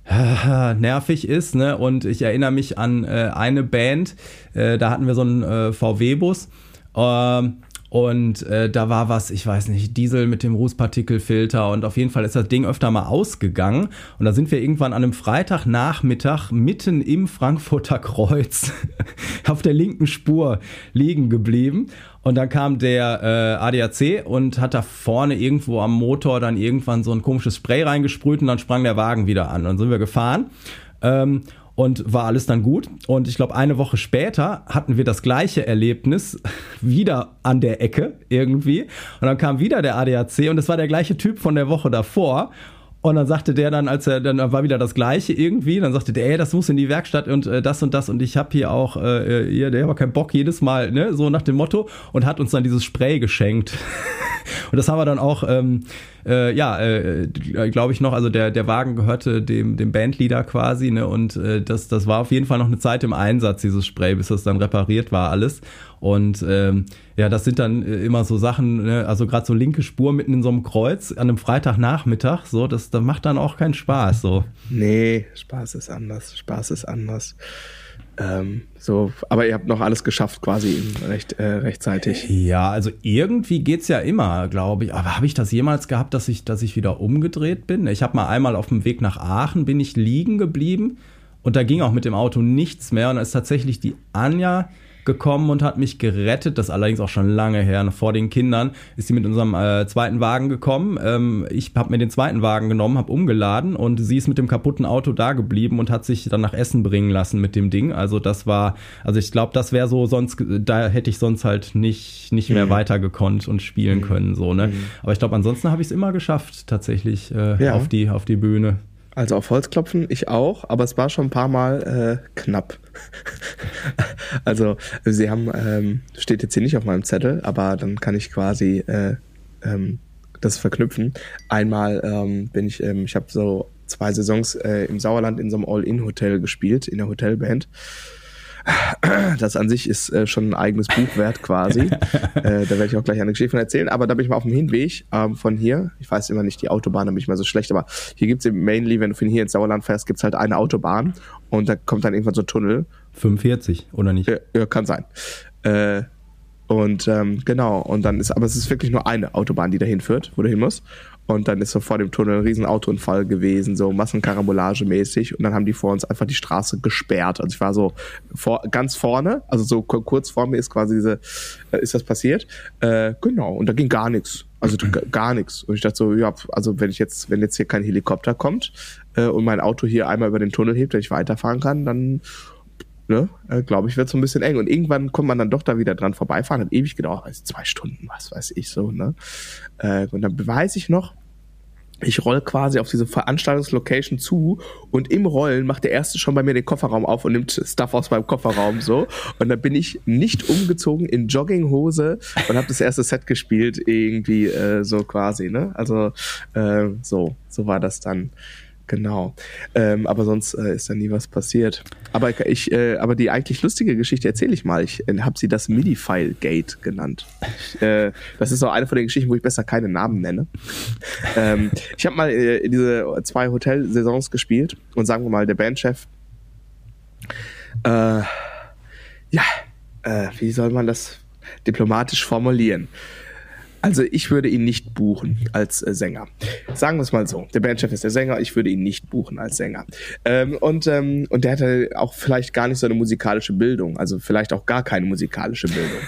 [SPEAKER 2] (laughs) nervig ist, ne? Und ich erinnere mich an eine Band, da hatten wir so einen VW-Bus. Ähm, Und äh, da war was, ich weiß nicht, Diesel mit dem Rußpartikelfilter und auf jeden Fall ist das Ding öfter mal ausgegangen. Und da sind wir irgendwann an einem Freitagnachmittag mitten im Frankfurter Kreuz (laughs) auf der linken Spur liegen geblieben. Und dann kam der äh, ADAC und hat da vorne irgendwo am Motor dann irgendwann so ein komisches Spray reingesprüht und dann sprang der Wagen wieder an. Und dann sind wir gefahren. Ähm, und war alles dann gut. Und ich glaube, eine Woche später hatten wir das gleiche Erlebnis (laughs) wieder an der Ecke irgendwie. Und dann kam wieder der ADAC und es war der gleiche Typ von der Woche davor. Und dann sagte der dann, als er dann war wieder das Gleiche irgendwie, dann sagte der, ey, das muss in die Werkstatt und äh, das und das und ich habe hier auch, äh, hier, der hat keinen Bock jedes Mal, ne, so nach dem Motto und hat uns dann dieses Spray geschenkt. (laughs) und das haben wir dann auch ähm, äh, ja, äh, glaube ich noch, also der, der Wagen gehörte dem, dem Bandleader quasi, ne? Und äh, das, das war auf jeden Fall noch eine Zeit im Einsatz, dieses Spray, bis das dann repariert war, alles. Und ähm, ja, das sind dann äh, immer so Sachen, ne? also gerade so linke Spur mitten in so einem Kreuz an einem Freitagnachmittag, so, das, das macht dann auch keinen Spaß. So.
[SPEAKER 1] Nee, Spaß ist anders. Spaß ist anders. Ähm, so, aber ihr habt noch alles geschafft, quasi recht, äh, rechtzeitig.
[SPEAKER 2] Ja, also irgendwie geht's ja immer, glaube ich. Aber habe ich das jemals gehabt, dass ich, dass ich wieder umgedreht bin? Ich habe mal einmal auf dem Weg nach Aachen bin ich liegen geblieben und da ging auch mit dem Auto nichts mehr. Und da ist tatsächlich die Anja gekommen und hat mich gerettet. Das allerdings auch schon lange her. Vor den Kindern ist sie mit unserem äh, zweiten Wagen gekommen. Ähm, ich habe mir den zweiten Wagen genommen, habe umgeladen und sie ist mit dem kaputten Auto da geblieben und hat sich dann nach Essen bringen lassen mit dem Ding. Also das war, also ich glaube, das wäre so sonst, da hätte ich sonst halt nicht nicht mehr mhm. weiter gekonnt und spielen mhm. können so ne. Mhm. Aber ich glaube, ansonsten habe ich es immer geschafft tatsächlich äh, ja. auf die auf die Bühne.
[SPEAKER 1] Also auf Holz klopfen, ich auch, aber es war schon ein paar Mal äh, knapp. (laughs) also sie haben, ähm, steht jetzt hier nicht auf meinem Zettel, aber dann kann ich quasi äh, ähm, das verknüpfen. Einmal ähm, bin ich, ähm, ich habe so zwei Saisons äh, im Sauerland in so einem All-In-Hotel gespielt, in der Hotelband. Das an sich ist äh, schon ein eigenes Buch wert quasi. (laughs) äh, da werde ich auch gleich eine Geschichte von erzählen. Aber da bin ich mal auf dem Hinweg ähm, von hier. Ich weiß immer nicht die Autobahn, bin ich mal so schlecht. Aber hier gibt's es mainly, wenn du von hier ins Sauerland fährst, gibt's halt eine Autobahn. Und da kommt dann irgendwann so ein Tunnel.
[SPEAKER 2] 45, oder nicht?
[SPEAKER 1] Ja, ja kann sein. Äh, und ähm, genau, und dann ist, aber es ist wirklich nur eine Autobahn, die dahin führt, wo du hin musst. Und dann ist so vor dem Tunnel ein riesen Autounfall gewesen, so Massenkarambolage mäßig. Und dann haben die vor uns einfach die Straße gesperrt. Also ich war so vor, ganz vorne, also so kurz vor mir ist quasi diese, äh, ist das passiert. Äh, genau, und da ging gar nichts. Also (clears throat) gar nichts. Und ich dachte so, ja, also wenn ich jetzt, wenn jetzt hier kein Helikopter kommt äh, und mein Auto hier einmal über den Tunnel hebt, dass ich weiterfahren kann, dann ne, äh, glaube ich, wird so ein bisschen eng. Und irgendwann kommt man dann doch da wieder dran vorbeifahren, hat ewig gedauert, also zwei Stunden, was weiß ich so, ne. Äh, und dann weiß ich noch, ich roll quasi auf diese Veranstaltungslocation zu und im Rollen macht der erste schon bei mir den Kofferraum auf und nimmt Stuff aus meinem Kofferraum so. Und dann bin ich nicht umgezogen in Jogginghose und habe das erste Set gespielt irgendwie äh, so quasi ne? Also äh, so so war das dann Genau. Ähm, aber sonst äh, ist da nie was passiert. Aber ich, äh, aber die eigentlich lustige Geschichte erzähle ich mal. Ich äh, habe sie das MIDI-File-Gate genannt. äh, das ist auch eine von den Geschichten, wo ich besser keine Namen nenne. ähm, ich habe mal äh, diese zwei Hotelsaisons gespielt und sagen wir mal, der Bandchef, äh, ja, äh, wie soll man das diplomatisch formulieren? Also ich würde ihn nicht buchen als äh, Sänger. Sagen wir es mal so. Der Bandchef ist der Sänger, ich würde ihn nicht buchen als Sänger. Ähm, und, ähm, und der hatte auch vielleicht gar nicht so eine musikalische Bildung, also vielleicht auch gar keine musikalische Bildung.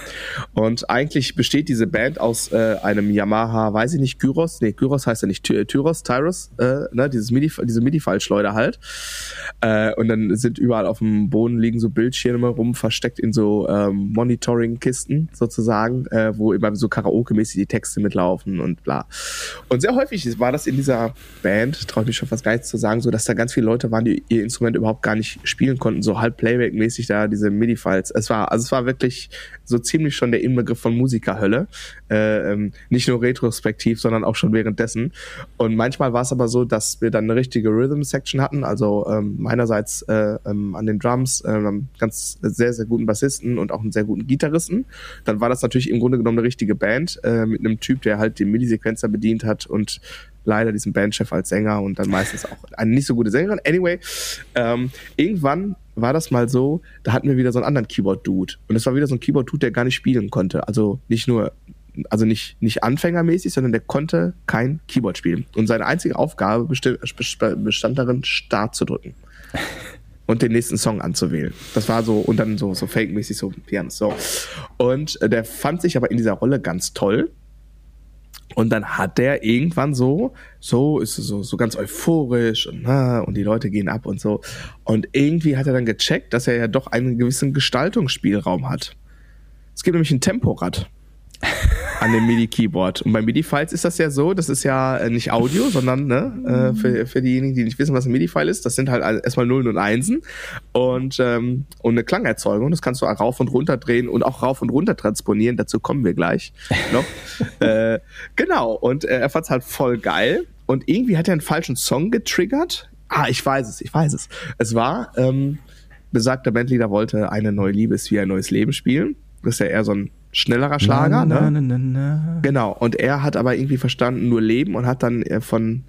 [SPEAKER 1] Und eigentlich besteht diese Band aus äh, einem Yamaha, weiß ich nicht, Gyros, nee, Gyros heißt ja nicht, Ty Tyros, Tyros, äh, ne, dieses MIDI, diese MIDI-Fallschleuder halt. Äh, und dann sind überall auf dem Boden liegen so Bildschirme rum, versteckt in so ähm, Monitoring-Kisten sozusagen, äh, wo immer so Karaoke-mäßig die Texte mitlaufen und bla. Und sehr häufig war das in dieser Band, traue ich mich schon fast gar nichts zu sagen, so dass da ganz viele Leute waren, die ihr Instrument überhaupt gar nicht spielen konnten, so halb Playback-mäßig da diese MIDI-Files. Es war, also es war wirklich so ziemlich schon der Inbegriff von Musikerhölle. Äh, ähm, nicht nur retrospektiv, sondern auch schon währenddessen. Und manchmal war es aber so, dass wir dann eine richtige Rhythm-Section hatten, also ähm, meinerseits äh, ähm, an den Drums, äh, ganz sehr, sehr guten Bassisten und auch einen sehr guten Gitarristen. Dann war das natürlich im Grunde genommen eine richtige Band äh, mit einem Typ, der halt den MIDI-Sequenzer bedient hat und leider diesen Bandchef als Sänger und dann meistens auch eine nicht so gute Sängerin. Anyway, ähm, irgendwann war das mal so, da hatten wir wieder so einen anderen Keyboard-Dude. Und es war wieder so ein Keyboard-Dude, der gar nicht spielen konnte. Also nicht nur also nicht, nicht anfängermäßig, sondern der konnte kein Keyboard spielen. Und seine einzige Aufgabe bestand darin, Start zu drücken. (laughs) und den nächsten Song anzuwählen. Das war so, und dann so, so fake-mäßig so Piano. So. Und äh, der fand sich aber in dieser Rolle ganz toll. Und dann hat der irgendwann so, so ist so, so ganz euphorisch und, na, und die Leute gehen ab und so. Und irgendwie hat er dann gecheckt, dass er ja doch einen gewissen Gestaltungsspielraum hat. Es gibt nämlich ein Temporad (laughs) an dem MIDI-Keyboard. Und bei MIDI-Files ist das ja so, das ist ja äh, nicht Audio, sondern ne, äh, für, für diejenigen, die nicht wissen, was ein MIDI-File ist, das sind halt erstmal Nullen und Einsen und, ähm, und eine Klangerzeugung. Das kannst du auch rauf und runter drehen und auch rauf und runter transponieren. Dazu kommen wir gleich noch. (laughs) äh, genau, und äh, er fand es halt voll geil. Und irgendwie hat er einen falschen Song getriggert. Ah, ich weiß es, ich weiß es. Es war, ähm, besagter Bandleader wollte eine neue Liebe ist wie ein neues Leben spielen. Das ist ja eher so ein schnellerer Schlager. Na, na, ne? na, genau. Und er hat aber irgendwie verstanden, nur Leben und hat dann äh, von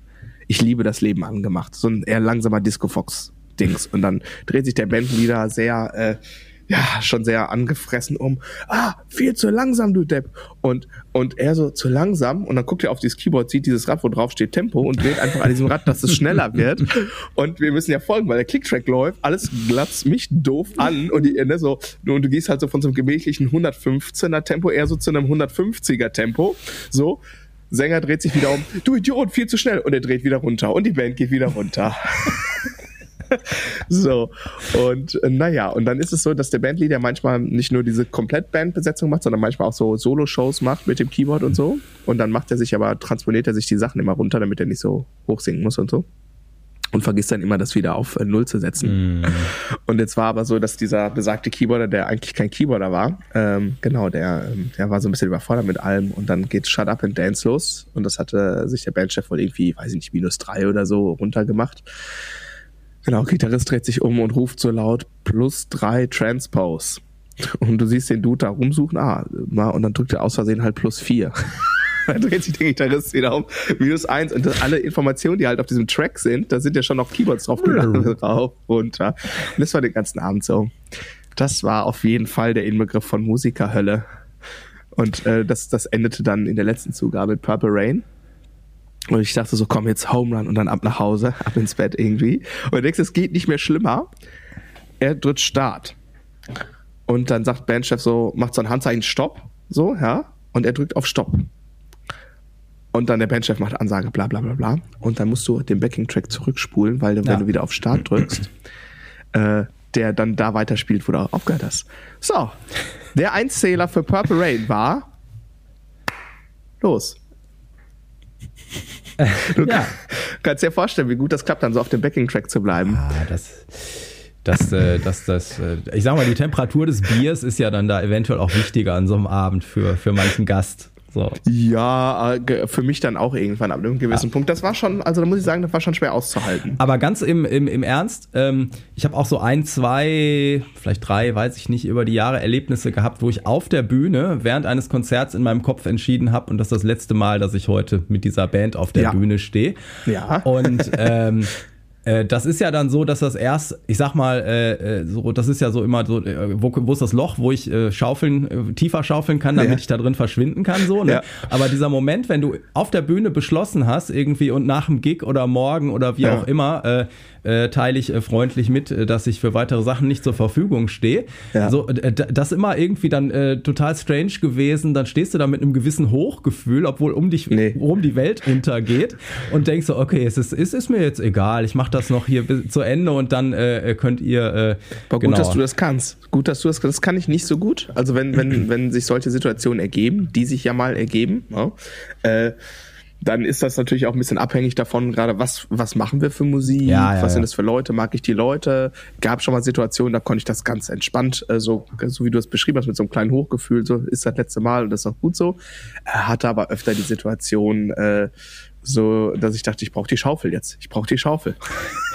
[SPEAKER 1] Ich liebe das Leben angemacht. So ein eher langsamer Disco Fox Dings. Und dann dreht sich der Bandleader sehr äh, ja, schon sehr angefressen um, ah, viel zu langsam, du Depp. Und, und er so, zu langsam. Und dann guckt er auf dieses Keyboard, sieht dieses Rad, wo drauf steht Tempo und dreht einfach an diesem Rad, dass es schneller wird. Und wir müssen ja folgen, weil der Clicktrack läuft, alles glatzt mich doof an und, die, ne, so, und du gehst halt so von so einem gemächlichen 115er Tempo eher so zu einem 150er Tempo. So. Sänger dreht sich wieder um, du Idiot, viel zu schnell. Und er dreht wieder runter und die Band geht wieder runter. (laughs) (laughs) so. Und äh, naja, und dann ist es so, dass der Bandleader manchmal nicht nur diese Komplett-Bandbesetzung macht, sondern manchmal auch so Solo-Shows macht mit dem Keyboard und so. Und dann macht er sich aber, transponiert er sich die Sachen immer runter, damit er nicht so hoch singen muss und so und vergisst dann immer, das wieder auf äh, Null zu setzen. Mm. Und jetzt war aber so, dass dieser besagte Keyboarder, der eigentlich kein Keyboarder war, ähm, genau, der, der war so ein bisschen überfordert mit allem und dann geht Shut Up and Dance los und das hatte sich der Bandchef wohl irgendwie, weiß ich nicht, minus drei oder so runtergemacht. Genau, Gitarrist dreht sich um und ruft so laut plus drei Transpose. Und du siehst den Dude da rumsuchen, ah, mal, und dann drückt er aus Versehen halt plus vier. (laughs) dann dreht sich der Gitarrist wieder um, minus eins. Und das, alle Informationen, die halt auf diesem Track sind, da sind ja schon noch Keyboards drauf, (laughs) rauf, runter. Und das war den ganzen Abend so. Das war auf jeden Fall der Inbegriff von Musikerhölle. Und äh, das, das endete dann in der letzten Zugabe mit Purple Rain. Und ich dachte so, komm jetzt Home Run und dann ab nach Hause, (laughs) ab ins Bett irgendwie. Und denkst, es geht nicht mehr schlimmer. Er drückt Start. Und dann sagt Bandchef so, macht so ein Handzeichen Stopp, so, ja. Und er drückt auf Stopp. Und dann der Bandchef macht Ansage, bla bla bla bla. Und dann musst du den Backing-Track zurückspulen, weil ja. wenn du wieder auf Start drückst, äh, der dann da weiterspielt, wo du aufgehört hast. So, der Einzähler für Purple Rain war los. (laughs) Du ja. kannst dir vorstellen, wie gut das klappt, dann so auf dem Backing-Track zu bleiben.
[SPEAKER 2] Ah, das, das, äh, das, das, äh, ich sag mal, die Temperatur des Biers ist ja dann da eventuell auch wichtiger an so einem Abend für, für manchen Gast. So.
[SPEAKER 1] Ja, äh, für mich dann auch irgendwann ab einem gewissen ja. Punkt. Das war schon, also da muss ich sagen, das war schon schwer auszuhalten.
[SPEAKER 2] Aber ganz im, im, im Ernst, ähm, ich habe auch so ein, zwei, vielleicht drei, weiß ich nicht, über die Jahre Erlebnisse gehabt, wo ich auf der Bühne während eines Konzerts in meinem Kopf entschieden habe, und das ist das letzte Mal, dass ich heute mit dieser Band auf der ja. Bühne stehe.
[SPEAKER 1] Ja.
[SPEAKER 2] Und ähm, (laughs) Äh, das ist ja dann so, dass das erst, ich sag mal, äh, äh, so, das ist ja so immer so, äh, wo, wo ist das Loch, wo ich äh, schaufeln, tiefer schaufeln kann, damit ja. ich da drin verschwinden kann, so, ne? Ja. Aber dieser Moment, wenn du auf der Bühne beschlossen hast, irgendwie und nach dem Gig oder morgen oder wie ja. auch immer, teile ich freundlich mit, dass ich für weitere Sachen nicht zur Verfügung stehe. So, das immer irgendwie dann total strange gewesen. Dann stehst du da mit einem gewissen Hochgefühl, obwohl um dich nee. um die Welt untergeht und denkst so, okay, es ist, es ist mir jetzt egal, ich mache das noch hier bis zu Ende und dann äh, könnt ihr. Äh,
[SPEAKER 1] Aber gut, genau. dass du das kannst. Gut, dass du das kannst. Das kann ich nicht so gut. Also wenn, wenn, (clears throat) wenn sich solche Situationen ergeben, die sich ja mal ergeben, ja, äh, dann ist das natürlich auch ein bisschen abhängig davon, gerade was, was machen wir für Musik, ja, ja, was sind das für Leute, mag ich die Leute. Gab schon mal Situationen, da konnte ich das ganz entspannt, äh, so, so wie du es beschrieben hast, mit so einem kleinen Hochgefühl, so ist das letzte Mal und das ist auch gut so. Er hatte aber öfter die Situation, äh, so, dass ich dachte, ich brauche die Schaufel jetzt. Ich brauche die Schaufel.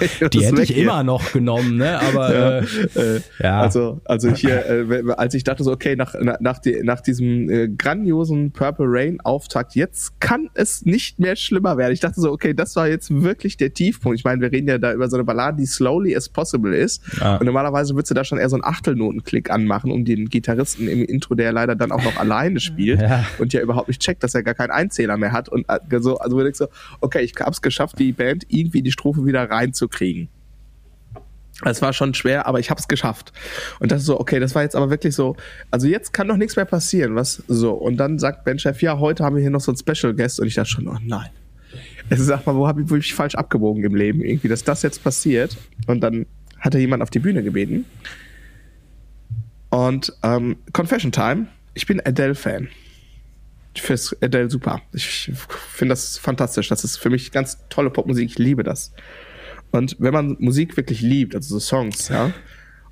[SPEAKER 1] (laughs)
[SPEAKER 2] die hätte ich hier. immer noch genommen, ne? Aber ja,
[SPEAKER 1] äh, äh, ja. Also, also (laughs) hier, äh, als ich dachte so, okay, nach, nach, die, nach diesem äh, grandiosen Purple Rain Auftakt, jetzt kann es nicht mehr schlimmer werden. Ich dachte so, okay, das war jetzt wirklich der Tiefpunkt. Ich meine, wir reden ja da über so eine Ballade, die slowly as possible ist. Ah. Und normalerweise würdest du da schon eher so einen Achtelnotenklick anmachen, um den Gitarristen im Intro, der leider dann auch noch alleine spielt (laughs) ja. und ja überhaupt nicht checkt, dass er gar keinen Einzähler mehr hat. Und äh, so, also würde ich so, okay, ich hab's geschafft, die Band irgendwie die Strophe wieder reinzukriegen. Es war schon schwer, aber ich hab's geschafft. Und das ist so, okay, das war jetzt aber wirklich so, also jetzt kann doch nichts mehr passieren, was so. Und dann sagt Bandchef, ja, heute haben wir hier noch so ein Special Guest und ich dachte schon, oh nein. Es sag mal, wo habe ich wirklich falsch abgebogen im Leben irgendwie, dass das jetzt passiert. Und dann hat er jemand auf die Bühne gebeten. Und ähm, Confession Time, ich bin Adele-Fan. Ich finde Adele super. Ich finde das fantastisch. Das ist für mich ganz tolle Popmusik. Ich liebe das. Und wenn man Musik wirklich liebt, also so Songs, ja,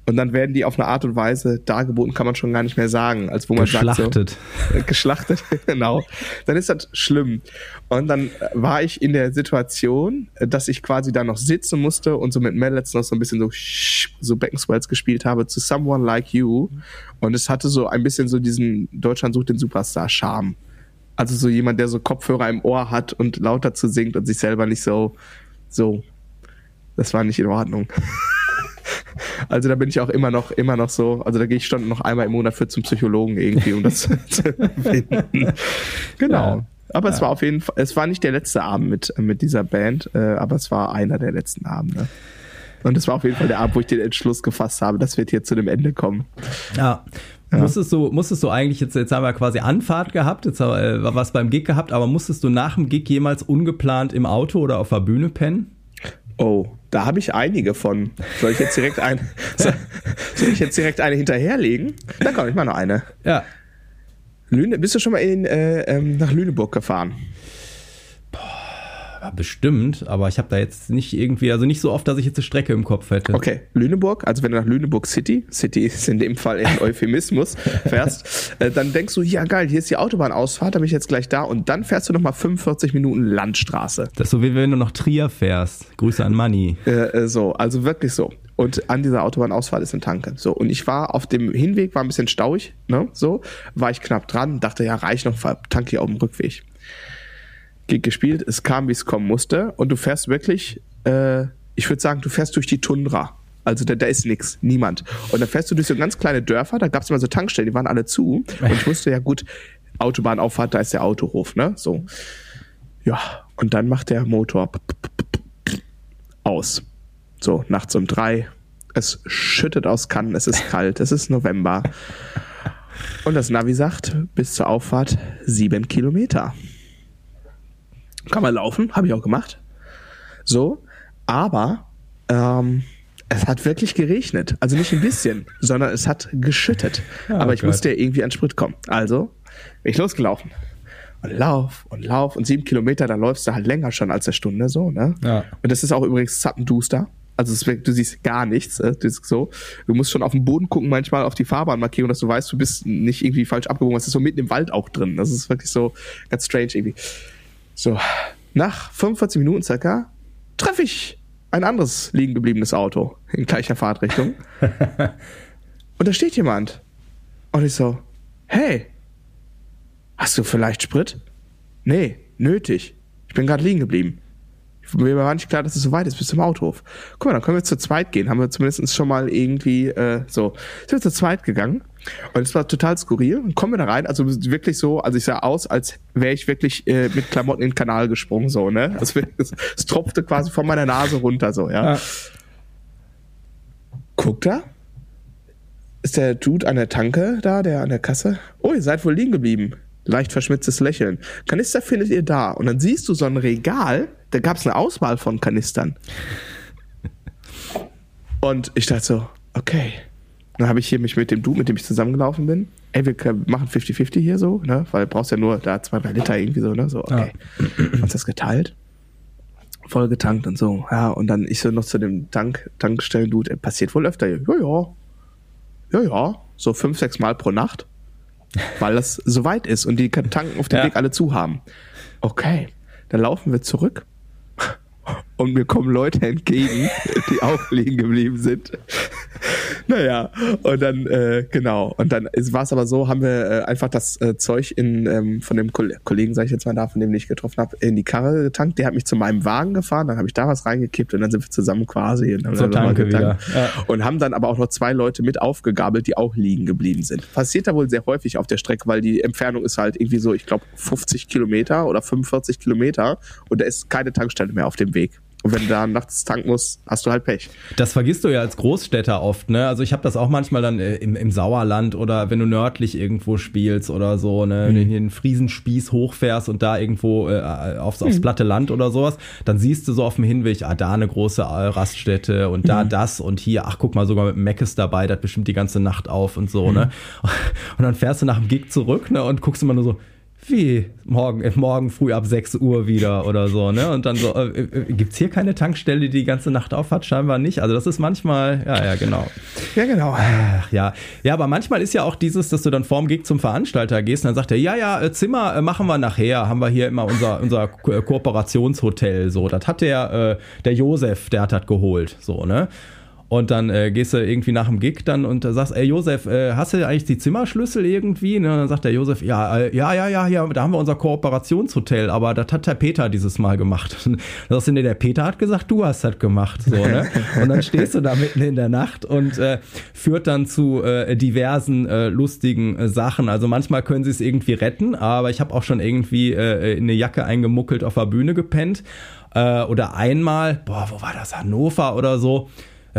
[SPEAKER 1] und dann werden die auf eine Art und Weise dargeboten, kann man schon gar nicht mehr sagen, als wo man
[SPEAKER 2] geschlachtet.
[SPEAKER 1] sagt so, äh, geschlachtet, (laughs) genau. Dann ist das schlimm. Und dann war ich in der Situation, dass ich quasi da noch sitzen musste und so mit Mallets noch so ein bisschen so so Beckenswells gespielt habe zu Someone Like You. Und es hatte so ein bisschen so diesen Deutschland sucht den Superstar Charme. Also so jemand, der so Kopfhörer im Ohr hat und lauter zu singt und sich selber nicht so, so. Das war nicht in Ordnung. (laughs) Also da bin ich auch immer noch, immer noch so, also da gehe ich schon noch einmal im Monat für zum Psychologen irgendwie, um das (laughs) zu finden. Genau. Ja. Aber ja. es war auf jeden Fall, es war nicht der letzte Abend mit, mit dieser Band, äh, aber es war einer der letzten Abende. Und es war auf jeden Fall der Abend, wo ich den Entschluss gefasst habe, das wird hier zu dem Ende kommen.
[SPEAKER 2] Ja. Ja. Musstest du, musstest du eigentlich jetzt, jetzt haben wir quasi Anfahrt gehabt, jetzt haben wir äh, was beim Gig gehabt, aber musstest du nach dem Gig jemals ungeplant im Auto oder auf der Bühne pennen?
[SPEAKER 1] Oh, da habe ich einige von. Soll ich jetzt direkt ein, (laughs) soll, soll ich jetzt direkt eine hinterherlegen? Da komme ich mal noch eine.
[SPEAKER 2] Ja.
[SPEAKER 1] Lüne, bist du schon mal in, äh, ähm, nach Lüneburg gefahren?
[SPEAKER 2] Bestimmt, aber ich habe da jetzt nicht irgendwie, also nicht so oft, dass ich jetzt eine Strecke im Kopf hätte.
[SPEAKER 1] Okay, Lüneburg, also wenn du nach Lüneburg City, City ist in dem Fall ein (laughs) Euphemismus, fährst, äh, dann denkst du, ja geil, hier ist die Autobahnausfahrt, da bin ich jetzt gleich da und dann fährst du nochmal 45 Minuten Landstraße.
[SPEAKER 2] Das ist so wie wenn du noch Trier fährst. Grüße an Manni.
[SPEAKER 1] Äh, äh, so, also wirklich so. Und an dieser Autobahnausfahrt ist eine Tanke. So, und ich war auf dem Hinweg, war ein bisschen stauig, ne, so, war ich knapp dran, dachte, ja, reich noch, tanke ich auf dem Rückweg. Gespielt, es kam, wie es kommen musste und du fährst wirklich, äh, ich würde sagen, du fährst durch die Tundra. Also da, da ist nix, niemand. Und dann fährst du durch so ganz kleine Dörfer, da gab es immer so Tankstellen, die waren alle zu. Und ich wusste ja gut, Autobahnauffahrt, da ist der Autohof, ne? So. Ja, und dann macht der Motor aus. So, nachts um drei. Es schüttet aus Kannen, es ist kalt, es ist November. Und das Navi sagt, bis zur Auffahrt sieben Kilometer. Kann man laufen, habe ich auch gemacht. So, aber ähm, es hat wirklich geregnet. Also nicht ein bisschen, (laughs) sondern es hat geschüttet. Oh aber ich Gott. musste ja irgendwie an Sprit kommen. Also bin ich losgelaufen. Und lauf und lauf und sieben Kilometer, da läufst du halt länger schon als eine Stunde so, ne?
[SPEAKER 2] Ja.
[SPEAKER 1] Und das ist auch übrigens zappenduster. Also es, du siehst gar nichts. Äh, so. Du musst schon auf den Boden gucken, manchmal auf die Fahrbahnmarkierung, dass du weißt, du bist nicht irgendwie falsch abgebogen. Das ist so mitten im Wald auch drin. Das ist wirklich so ganz strange irgendwie. So, nach 45 Minuten circa treffe ich ein anderes liegen gebliebenes Auto in gleicher Fahrtrichtung. (laughs) und da steht jemand. Und ich so, hey, hast du vielleicht Sprit? Nee, nötig. Ich bin gerade liegen geblieben. Mir war nicht klar, dass es so weit ist bis zum Autohof. Guck mal, dann können wir zu zweit gehen. Haben wir zumindest schon mal irgendwie äh, so. Sind wir zu zweit gegangen und es war total skurril. Und kommen wir da rein, also wirklich so, also ich sah aus, als wäre ich wirklich äh, mit Klamotten in den Kanal gesprungen, so, ne? Es, es, es tropfte quasi von meiner Nase runter, so, ja. ja. Guckt da? Ist der Dude an der Tanke da, der an der Kasse? Oh, ihr seid wohl liegen geblieben. Leicht verschmitztes Lächeln. Kanister findet ihr da. Und dann siehst du so ein Regal, da gab es eine Auswahl von Kanistern. Und ich dachte so, okay, dann habe ich hier mich mit dem Du, mit dem ich zusammengelaufen bin. Ey, wir machen 50-50 hier so, ne? Weil du brauchst ja nur da zwei, drei Liter irgendwie so, ne? So, okay. Ja. Hast das geteilt? Voll getankt und so. Ja, und dann ich so noch zu dem Tank, Tankstellen-Dude, passiert wohl öfter. Ja, ja. Ja, ja. So fünf, sechs Mal pro Nacht. Weil das so weit ist und die tanken auf dem ja. Weg alle zu haben. Okay. dann laufen wir zurück und mir kommen Leute entgegen, die auch liegen geblieben sind. naja, und dann, äh, genau, und dann war es aber so, haben wir äh, einfach das äh, Zeug in, ähm, von dem Kollegen, sag ich jetzt mal da, von dem ich getroffen habe, in die Karre getankt. Der hat mich zu meinem Wagen gefahren, dann habe ich da was reingekippt und dann sind wir zusammen quasi und, haben
[SPEAKER 2] so Tanke wieder. Ja.
[SPEAKER 1] und haben dann aber auch noch zwei Leute mit aufgegabelt, die auch liegen geblieben sind. Passiert da wohl sehr häufig auf der Strecke, weil die Entfernung ist halt irgendwie so, ich glaube, 50 Kilometer oder 45 Kilometer und da ist keine Tankstelle mehr auf dem Weg. Und wenn du da nachts tanken musst, hast du halt Pech.
[SPEAKER 2] Das vergisst du ja als Großstädter oft, ne? Also ich habe das auch manchmal dann äh, im, im Sauerland oder wenn du nördlich irgendwo spielst oder so, ne? Wenn du hier einen Friesenspieß hochfährst und da irgendwo äh, aufs, aufs mhm. platte Land oder sowas, dann siehst du so auf dem Hinweg, ah, da eine große Raststätte und da mhm. das und hier, ach guck mal, sogar mit Meckes dabei, das bestimmt die ganze Nacht auf und so, ne? mhm. ne? (laughs) Und dann fährst du nach dem Gig zurück, ne? Und guckst immer nur so, wie morgen, äh, morgen früh ab 6 Uhr wieder oder so, ne? Und dann so, äh, äh, gibt's hier keine Tankstelle, die die ganze Nacht auf hat? Scheinbar nicht. Also das ist manchmal, ja, ja, genau.
[SPEAKER 1] Ja, genau.
[SPEAKER 2] Ach, ja. Ja, aber manchmal ist ja auch dieses, dass du dann vorm Gig zum Veranstalter gehst und dann sagt er, ja, ja, äh, Zimmer äh, machen wir nachher, haben wir hier immer unser, unser Ko Kooperationshotel, so. Das hat der, äh, der Josef, der hat das geholt, so, ne? Und dann äh, gehst du irgendwie nach dem Gig dann und sagst, ey Josef, äh, hast du eigentlich die Zimmerschlüssel irgendwie? Ne? Und dann sagt der Josef, ja, äh, ja, ja, ja, ja, da haben wir unser Kooperationshotel, aber das hat der Peter dieses Mal gemacht. Dann sagst du, nee, der Peter hat gesagt, du hast das gemacht. So, ne? (laughs) Und dann stehst du da mitten in der Nacht und äh, führt dann zu äh, diversen äh, lustigen äh, Sachen. Also manchmal können sie es irgendwie retten, aber ich habe auch schon irgendwie äh, in eine Jacke eingemuckelt auf der Bühne gepennt. Äh, oder einmal, boah, wo war das? Hannover oder so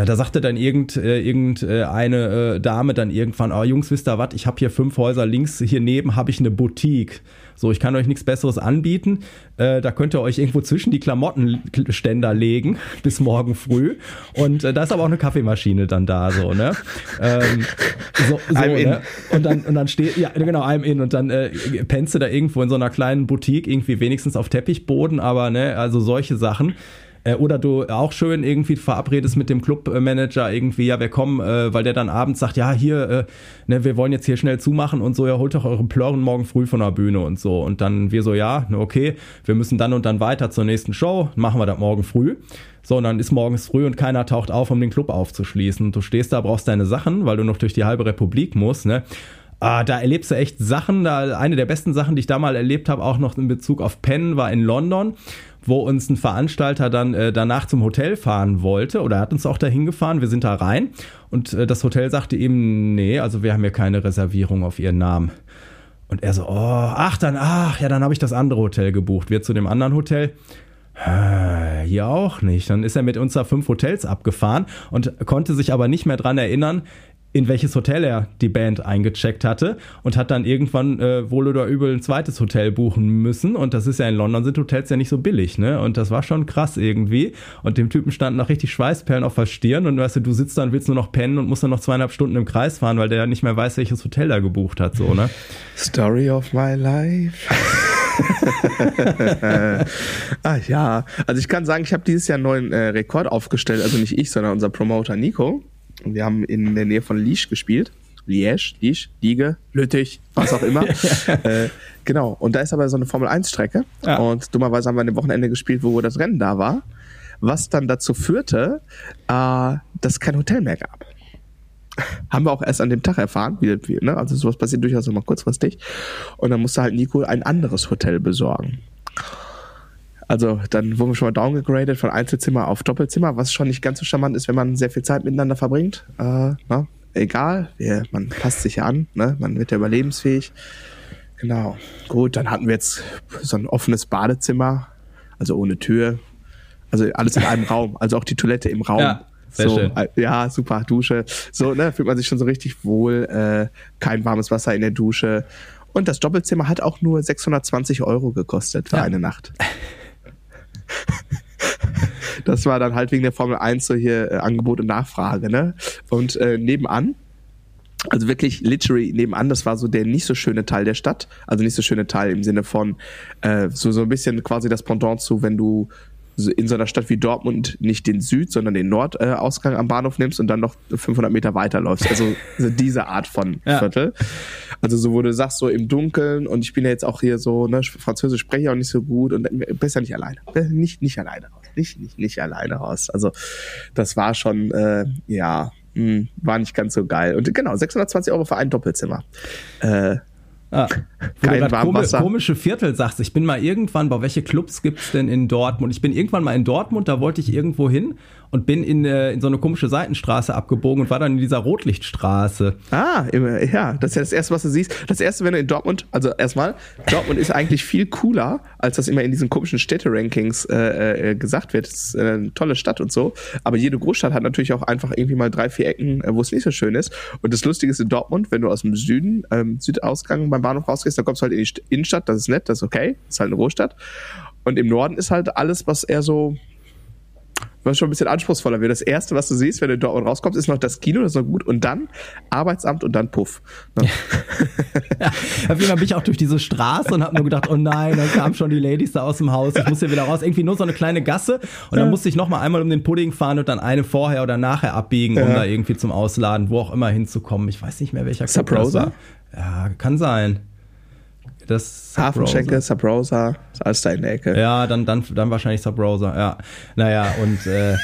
[SPEAKER 2] da sagte dann irgend, äh, irgendeine äh, Dame dann irgendwann, oh Jungs, wisst ihr was, ich habe hier fünf Häuser links, hier neben habe ich eine Boutique. So, ich kann euch nichts Besseres anbieten. Äh, da könnt ihr euch irgendwo zwischen die Klamottenständer legen (laughs) bis morgen früh. Und äh, da ist aber auch eine Kaffeemaschine dann da, so, ne? Ähm, so, so, I'm ne? Und dann, und dann steht, ja, genau, I'm in. Und dann äh, pennst du da irgendwo in so einer kleinen Boutique, irgendwie wenigstens auf Teppichboden, aber, ne, also solche Sachen. Äh, oder du auch schön irgendwie verabredest mit dem Clubmanager irgendwie, ja, wir kommen, äh, weil der dann abends sagt, ja, hier, äh, ne, wir wollen jetzt hier schnell zumachen und so, ja, holt doch eure Plörren morgen früh von der Bühne und so. Und dann wir so, ja, okay, wir müssen dann und dann weiter zur nächsten Show, machen wir das morgen früh. So, und dann ist morgens früh und keiner taucht auf, um den Club aufzuschließen. Du stehst da, brauchst deine Sachen, weil du noch durch die halbe Republik musst, ne? Ah, da erlebst du echt Sachen. Da, eine der besten Sachen, die ich da mal erlebt habe, auch noch in Bezug auf Penn, war in London wo uns ein Veranstalter dann äh, danach zum Hotel fahren wollte oder er hat uns auch dahin gefahren. Wir sind da rein und äh, das Hotel sagte ihm, nee, also wir haben hier keine Reservierung auf ihren Namen. Und er so, oh, ach dann, ach ja, dann habe ich das andere Hotel gebucht. Wir zu dem anderen Hotel. Hier auch nicht. Dann ist er mit uns da fünf Hotels abgefahren und konnte sich aber nicht mehr dran erinnern, in welches Hotel er die Band eingecheckt hatte und hat dann irgendwann äh, wohl oder übel ein zweites Hotel buchen müssen und das ist ja in London sind Hotels ja nicht so billig, ne? Und das war schon krass irgendwie und dem Typen standen noch richtig Schweißperlen auf der Stirn und weißt du, du sitzt da und willst nur noch pennen und musst dann noch zweieinhalb Stunden im Kreis fahren, weil der ja nicht mehr weiß, welches Hotel er gebucht hat, so, ne?
[SPEAKER 1] Story of my life. (laughs) ah ja, also ich kann sagen, ich habe dieses Jahr einen neuen äh, Rekord aufgestellt, also nicht ich, sondern unser Promoter Nico. Wir haben in der Nähe von Liege gespielt. Liège, Liege, Liege, Lüttich, was auch immer. (laughs) äh, genau. Und da ist aber so eine Formel-1-Strecke. Ja. Und dummerweise haben wir an dem Wochenende gespielt, wo das Rennen da war. Was dann dazu führte, äh, dass es kein Hotel mehr gab. haben wir auch erst an dem Tag erfahren, wie, wie ne? also sowas passiert durchaus immer kurzfristig. Und dann musste halt Nico ein anderes Hotel besorgen. Also dann wurden wir schon mal downgegradet von Einzelzimmer auf Doppelzimmer, was schon nicht ganz so charmant ist, wenn man sehr viel Zeit miteinander verbringt. Äh, na, ne? egal, wir, man passt sich ja an, ne? man wird ja überlebensfähig. Genau. Gut, dann hatten wir jetzt so ein offenes Badezimmer, also ohne Tür. Also alles in einem (laughs) Raum, also auch die Toilette im Raum.
[SPEAKER 2] Ja. Sehr
[SPEAKER 1] so,
[SPEAKER 2] schön.
[SPEAKER 1] Äh, ja, super, Dusche. So, ne, fühlt man sich schon so richtig wohl. Äh, kein warmes Wasser in der Dusche. Und das Doppelzimmer hat auch nur 620 Euro gekostet für ja. eine Nacht. (laughs) (laughs) das war dann halt wegen der Formel 1 so hier äh, Angebot und Nachfrage, ne? Und äh, nebenan, also wirklich literally nebenan, das war so der nicht so schöne Teil der Stadt, also nicht so schöne Teil im Sinne von äh, so so ein bisschen quasi das Pendant zu, wenn du in so einer Stadt wie Dortmund nicht den Süd, sondern den Nordausgang am Bahnhof nimmst und dann noch 500 Meter weiterläufst. Also diese Art von (laughs) ja. Viertel. Also so, wo du sagst, so im Dunkeln und ich bin ja jetzt auch hier so, ne, Französisch spreche ich auch nicht so gut und besser nicht alleine. Nicht, nicht alleine raus. Nicht, nicht, nicht alleine raus. Also das war schon, äh, ja, mh, hm, war nicht ganz so geil. Und genau, 620 Euro für ein Doppelzimmer. Äh,
[SPEAKER 2] Ah, Kein Warmwasser. komische Viertel sagst. Ich bin mal irgendwann, bei welche Clubs gibt's denn in Dortmund? Ich bin irgendwann mal in Dortmund, da wollte ich irgendwo hin und bin in, äh, in so eine komische Seitenstraße abgebogen und war dann in dieser Rotlichtstraße.
[SPEAKER 1] Ah, ja, das ist ja das Erste, was du siehst. Das Erste, wenn du in Dortmund, also erstmal, Dortmund ist eigentlich viel cooler, als das immer in diesen komischen Städte-Rankings äh, äh, gesagt wird. Es ist eine tolle Stadt und so, aber jede Großstadt hat natürlich auch einfach irgendwie mal drei, vier Ecken, äh, wo es nicht so schön ist. Und das Lustige ist in Dortmund, wenn du aus dem Süden, ähm, Südausgang beim Bahnhof rausgehst, dann kommst du halt in die Innenstadt, das ist nett, das ist okay, das ist halt eine Großstadt. Und im Norden ist halt alles, was eher so was schon ein bisschen anspruchsvoller wird. Das erste, was du siehst, wenn du dort rauskommst, ist noch das Kino, das ist noch gut, und dann Arbeitsamt und dann Puff.
[SPEAKER 2] Ne? ja, (laughs) auf jeden Fall bin ich auch durch diese Straße und habe nur gedacht, oh nein, dann kamen schon die Ladies da aus dem Haus, ich muss hier wieder raus. Irgendwie nur so eine kleine Gasse und dann musste ich nochmal einmal um den Pudding fahren und dann eine vorher oder nachher abbiegen, um ja. da irgendwie zum Ausladen, wo auch immer hinzukommen. Ich weiß nicht mehr, welcher
[SPEAKER 1] Club das war.
[SPEAKER 2] Ja, kann sein.
[SPEAKER 1] Das Hafenschenke, Subrosa, ist alles da in der Ecke.
[SPEAKER 2] Ja, dann, dann, dann wahrscheinlich Subrosa, ja. Naja, und äh,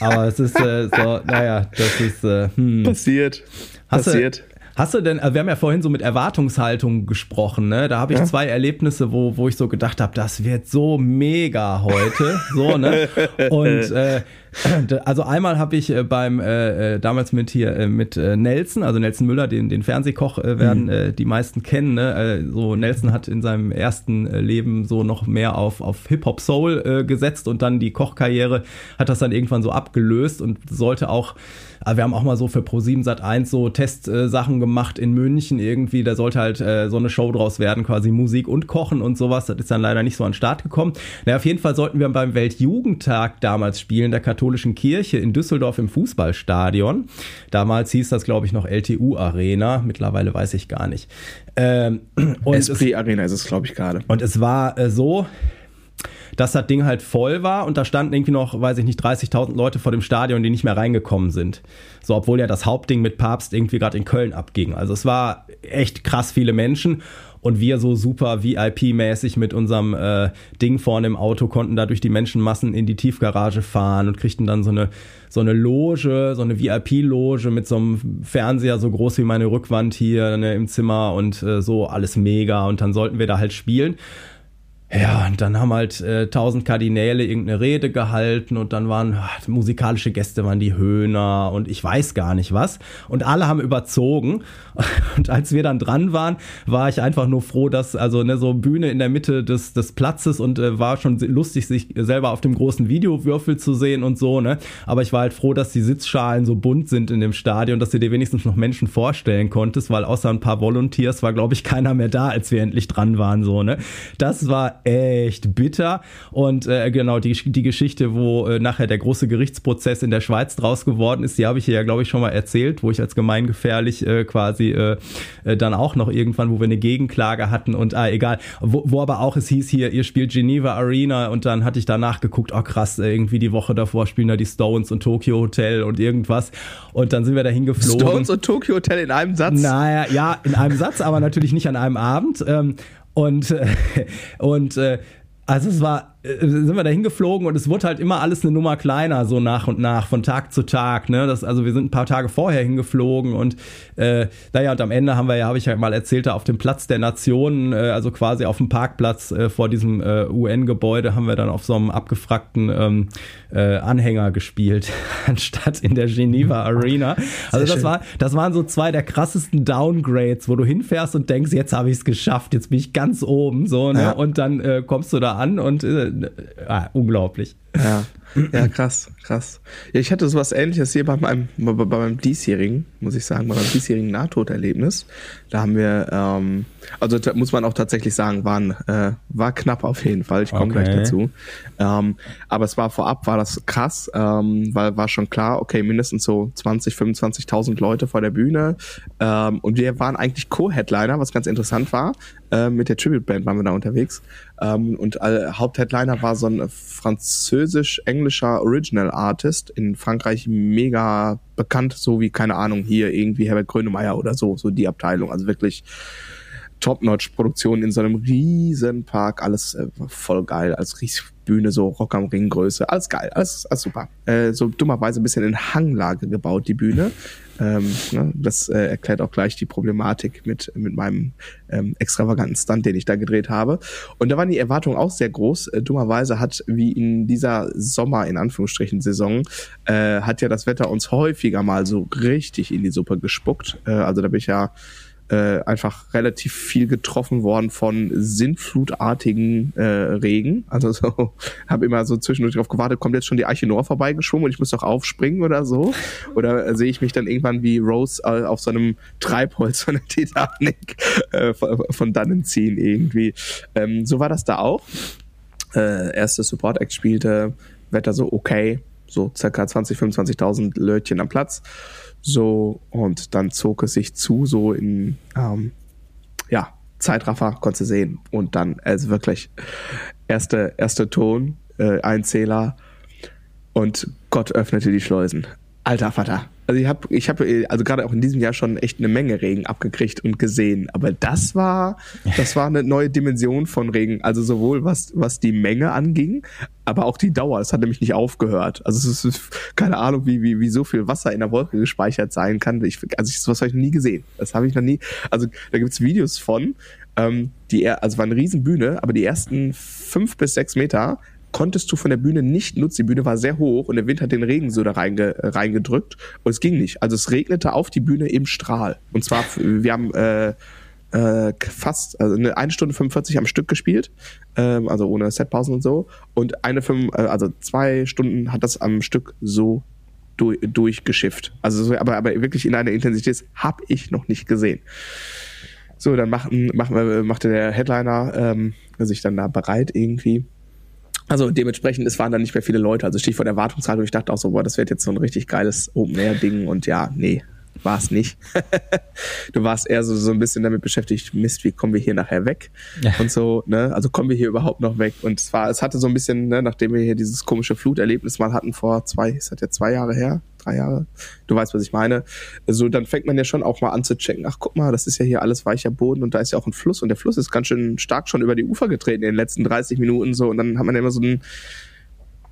[SPEAKER 2] aber es ist äh, so, naja, das ist äh,
[SPEAKER 1] hm. passiert.
[SPEAKER 2] Hast
[SPEAKER 1] passiert.
[SPEAKER 2] Du, Hast du denn, also wir haben ja vorhin so mit Erwartungshaltung gesprochen, ne? Da habe ich ja. zwei Erlebnisse, wo, wo ich so gedacht habe, das wird so mega heute. so, ne? (laughs) Und äh, (laughs) also einmal habe ich äh, beim äh, äh, damals mit hier äh, mit Nelson, also Nelson Müller, den, den Fernsehkoch äh, werden mhm. die meisten kennen. Ne? So Nelson hat in seinem ersten Leben so noch mehr auf, auf Hip-Hop Soul äh, gesetzt und dann die Kochkarriere hat das dann irgendwann so abgelöst und sollte auch aber wir haben auch mal so für Pro7 Sat 1 so Testsachen äh, gemacht in München irgendwie. Da sollte halt äh, so eine Show draus werden, quasi Musik und Kochen und sowas. Das ist dann leider nicht so an den Start gekommen. Naja, auf jeden Fall sollten wir beim Weltjugendtag damals spielen, der katholischen Kirche in Düsseldorf im Fußballstadion. Damals hieß das, glaube ich, noch LTU Arena. Mittlerweile weiß ich gar nicht.
[SPEAKER 1] Ähm, (clears throat) und Esprit Arena ist es, glaube ich, gerade.
[SPEAKER 2] Und es war äh, so, dass das Ding halt voll war und da standen irgendwie noch, weiß ich nicht, 30.000 Leute vor dem Stadion, die nicht mehr reingekommen sind. So, obwohl ja das Hauptding mit Papst irgendwie gerade in Köln abging. Also es war echt krass viele Menschen und wir so super VIP-mäßig mit unserem äh, Ding vorne im Auto konnten da durch die Menschenmassen in die Tiefgarage fahren und kriegten dann so eine so eine Loge, so eine VIP-Loge mit so einem Fernseher so groß wie meine Rückwand hier ne, im Zimmer und äh, so alles mega und dann sollten wir da halt spielen. Ja, und dann haben halt äh, tausend Kardinäle irgendeine Rede gehalten und dann waren ach, musikalische Gäste waren die Höhner und ich weiß gar nicht was. Und alle haben überzogen. (laughs) Und als wir dann dran waren, war ich einfach nur froh, dass also ne, so Bühne in der Mitte des, des Platzes und äh, war schon lustig, sich selber auf dem großen Videowürfel zu sehen und so, ne? Aber ich war halt froh, dass die Sitzschalen so bunt sind in dem Stadion, dass du dir wenigstens noch Menschen vorstellen konntest, weil außer ein paar Volunteers war, glaube ich, keiner mehr da, als wir endlich dran waren, so, ne? Das war echt bitter. Und äh, genau, die, die Geschichte, wo äh, nachher der große Gerichtsprozess in der Schweiz draus geworden ist, die habe ich hier ja, glaube ich, schon mal erzählt, wo ich als gemeingefährlich äh, quasi äh, äh, dann auch noch irgendwann, wo wir eine Gegenklage hatten und ah, egal, wo, wo aber auch es hieß hier, ihr spielt Geneva Arena und dann hatte ich danach geguckt, oh krass, irgendwie die Woche davor spielen da die Stones und Tokyo Hotel und irgendwas. Und dann sind wir da hingeflogen.
[SPEAKER 1] Stones und Tokyo Hotel in einem Satz?
[SPEAKER 2] Naja, ja, in einem Satz, aber natürlich nicht an einem Abend. Ähm, und, äh, (laughs) und äh, also es war sind wir da hingeflogen und es wurde halt immer alles eine Nummer kleiner, so nach und nach, von Tag zu Tag. Ne? Das, also wir sind ein paar Tage vorher hingeflogen und äh, naja, und am Ende haben wir ja, habe ich ja mal erzählt, da auf dem Platz der Nationen, äh, also quasi auf dem Parkplatz äh, vor diesem äh, UN-Gebäude, haben wir dann auf so einem abgefragten ähm, äh, Anhänger gespielt, (laughs) anstatt in der Geneva Arena. (laughs) Also das war, das waren so zwei der krassesten Downgrades, wo du hinfährst und denkst, jetzt habe ich es geschafft, jetzt bin ich ganz oben, so, ne? Ja. Und dann äh, kommst du da an und äh, ah, unglaublich.
[SPEAKER 1] Ja. (clears throat) Ja, krass, krass. Ja, ich hatte sowas ähnliches hier bei meinem, bei, bei meinem diesjährigen, muss ich sagen, bei meinem diesjährigen Nahtoderlebnis. Da haben wir, ähm, also da muss man auch tatsächlich sagen, waren, äh, war knapp auf jeden Fall. Ich komme okay. gleich dazu. Ähm, aber es war vorab, war das krass, ähm, weil war schon klar, okay, mindestens so 20, 25.000 Leute vor der Bühne. Ähm, und wir waren eigentlich Co-Headliner, was ganz interessant war. Äh, mit der Tribute Band waren wir da unterwegs. Ähm, und äh, Hauptheadliner war so ein Französisch französisch-englischer Original Artist, in Frankreich mega bekannt, so wie, keine Ahnung, hier irgendwie Herbert Grönemeyer oder so, so die Abteilung. Also wirklich Top-Notch-Produktion in so einem riesen Park, alles äh, voll geil, als Riesbühne, so Rock am Ring Größe, alles geil, alles, alles super. Äh, so dummerweise ein bisschen in Hanglage gebaut, die Bühne. Ähm, ne, das äh, erklärt auch gleich die Problematik mit, mit meinem ähm, extravaganten Stunt, den ich da gedreht habe. Und da waren die Erwartungen auch sehr groß. Äh, dummerweise hat, wie in dieser Sommer, in Anführungsstrichen, Saison, äh, hat ja das Wetter uns häufiger mal so richtig in die Suppe gespuckt. Äh, also da bin ich ja äh, einfach relativ viel getroffen worden von sinnflutartigen äh, Regen. Also so, (laughs) habe immer so zwischendurch darauf gewartet, kommt jetzt schon die Arche Noah vorbeigeschwommen und ich muss doch aufspringen oder so. Oder äh, sehe ich mich dann irgendwann wie Rose äh, auf so einem Treibholz von der Titanic (laughs) äh, von, von dannen ziehen irgendwie. Ähm, so war das da auch. Äh, erste Support Act spielte, Wetter so okay, so circa 20, 25.000 Lötchen am Platz. So, und dann zog es sich zu, so in, ähm, ja, Zeitraffer, konntest du sehen. Und dann, also wirklich, erste, erste Ton, äh, Einzähler und Gott öffnete die Schleusen. Alter Vater. Also ich habe, ich habe, also gerade auch in diesem Jahr schon echt eine Menge Regen abgekriegt und gesehen. Aber das war, das war eine neue Dimension von Regen. Also sowohl was, was die Menge anging, aber auch die Dauer. Es hat nämlich nicht aufgehört. Also es ist keine Ahnung, wie, wie, wie so viel Wasser in der Wolke gespeichert sein kann. Ich, also ich, sowas habe ich noch nie gesehen. Das habe ich noch nie. Also da gibt's Videos von, ähm, die, also war eine Riesenbühne, aber die ersten fünf bis sechs Meter konntest du von der Bühne nicht nutzen. Die Bühne war sehr hoch und der Wind hat den Regen so da reinge, reingedrückt und es ging nicht. Also es regnete auf die Bühne im Strahl. Und zwar, wir haben äh, äh, fast also eine, eine Stunde 45 am Stück gespielt, ähm, also ohne Setpausen und so. Und eine fünf, äh, also zwei Stunden hat das am Stück so durch, durchgeschifft. Also so, aber, aber wirklich in einer Intensität habe ich noch nicht gesehen. So, dann machten, machen, machte der Headliner ähm, sich dann da bereit irgendwie also dementsprechend, es waren dann nicht mehr viele Leute. Also Stichwort Erwartungshaltung. Ich dachte auch so, boah, das wird jetzt so ein richtig geiles Open-Air-Ding. Und ja, nee, war es nicht. (laughs) du warst eher so, so ein bisschen damit beschäftigt, Mist, wie kommen wir hier nachher weg? Ja. Und so, ne? Also kommen wir hier überhaupt noch weg? Und es war, es hatte so ein bisschen, ne, nachdem wir hier dieses komische Fluterlebnis mal hatten vor zwei, ist das ja zwei Jahre her? drei Jahre. Du weißt, was ich meine. Also dann fängt man ja schon auch mal an zu checken, ach guck mal, das ist ja hier alles weicher Boden und da ist ja auch ein Fluss und der Fluss ist ganz schön stark schon über die Ufer getreten in den letzten 30 Minuten so und dann hat man ja immer so ein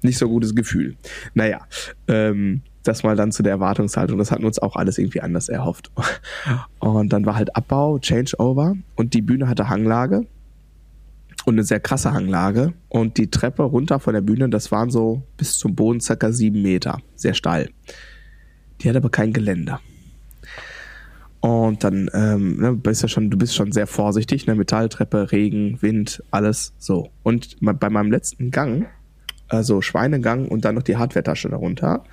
[SPEAKER 1] nicht so gutes Gefühl. Naja, ähm, das mal dann zu der Erwartungshaltung. Das hatten uns auch alles irgendwie anders erhofft. (laughs) Und dann war halt Abbau, Changeover und die Bühne hatte Hanglage und eine sehr krasse Hanglage. Und die Treppe runter von der Bühne, das waren so bis zum Boden circa sieben Meter. Sehr steil. Die hat aber kein Geländer. Und dann ähm, ne, bist ja schon, du bist schon sehr vorsichtig, ne? Metalltreppe, Regen, Wind, alles so. Und bei meinem letzten Gang, also Schweinegang und dann noch die Hardware-Tasche darunter,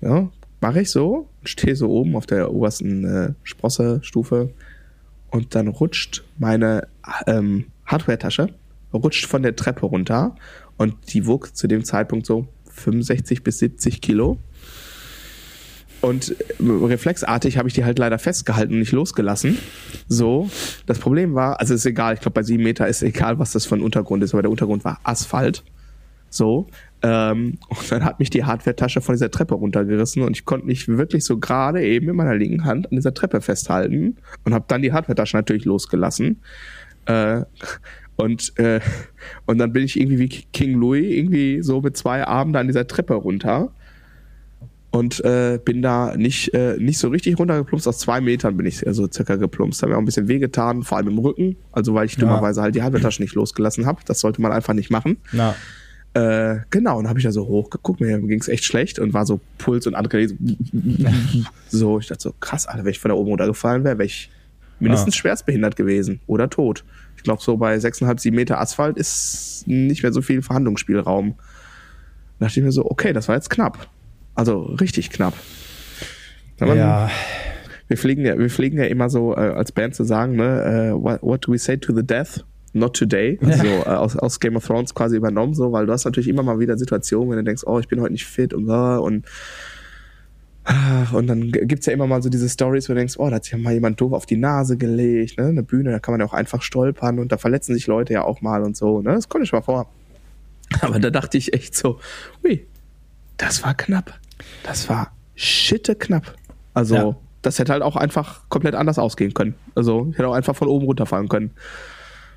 [SPEAKER 1] ja, mache ich so, stehe so oben auf der obersten äh, Sprosse-Stufe und dann rutscht meine ähm, Hardware-Tasche rutscht von der Treppe runter und die wog zu dem Zeitpunkt so 65 bis 70 Kilo. Und äh, reflexartig habe ich die halt leider festgehalten und nicht losgelassen. So, das Problem war, also ist egal, ich glaube bei sieben Meter ist egal, was das für ein Untergrund ist, aber der Untergrund war Asphalt. So, ähm, und dann hat mich die Hardware-Tasche von dieser Treppe runtergerissen und ich konnte mich wirklich so gerade eben in meiner linken Hand an dieser Treppe festhalten und habe dann die Hardware-Tasche natürlich losgelassen. Äh, und, äh, und dann bin ich irgendwie wie King Louis, irgendwie so mit zwei Armen da an dieser Treppe runter. Und äh, bin da nicht, äh, nicht so richtig runtergeplumpst. Aus zwei Metern bin ich so also circa geplumpst. Hat mir auch ein bisschen wehgetan, vor allem im Rücken. Also weil ich ja. dummerweise halt die Halbtasche nicht losgelassen habe. Das sollte man einfach nicht machen.
[SPEAKER 2] Na.
[SPEAKER 1] Äh, genau, und habe ich da so hochgeguckt, mir ging es echt schlecht und war so Puls und Adrenalin so, (laughs) so, ich dachte so, krass, Alter, wenn ich von da oben runtergefallen wäre, wäre ich mindestens ah. schwerstbehindert gewesen oder tot. Ich glaube, so bei 6,5, 7 Meter Asphalt ist nicht mehr so viel Verhandlungsspielraum. Da dachte ich mir so, okay, das war jetzt knapp. Also richtig knapp.
[SPEAKER 2] Man, ja.
[SPEAKER 1] Wir pflegen ja, wir pflegen ja immer so äh, als Band zu sagen, ne, uh, what, what, do we say to the death? Not today. (laughs) Also ja. äh, aus, aus Game of Thrones quasi übernommen, so, weil du hast natürlich immer mal wieder Situationen, wenn du denkst, oh, ich bin heute nicht fit und so und und dann gibt's ja immer mal so diese Stories, wo du denkst, oh, da hat sich ja mal jemand doof auf die Nase gelegt, ne? Eine Bühne, da kann man ja auch einfach stolpern und da verletzen sich Leute ja auch mal und so, ne? Das kommt nicht mal vor. Aber da dachte ich echt so, ui, das war knapp. Das war schitte knapp. Also, ja. das hätte halt auch einfach komplett anders ausgehen können. Also, hätte auch einfach von oben runterfallen können.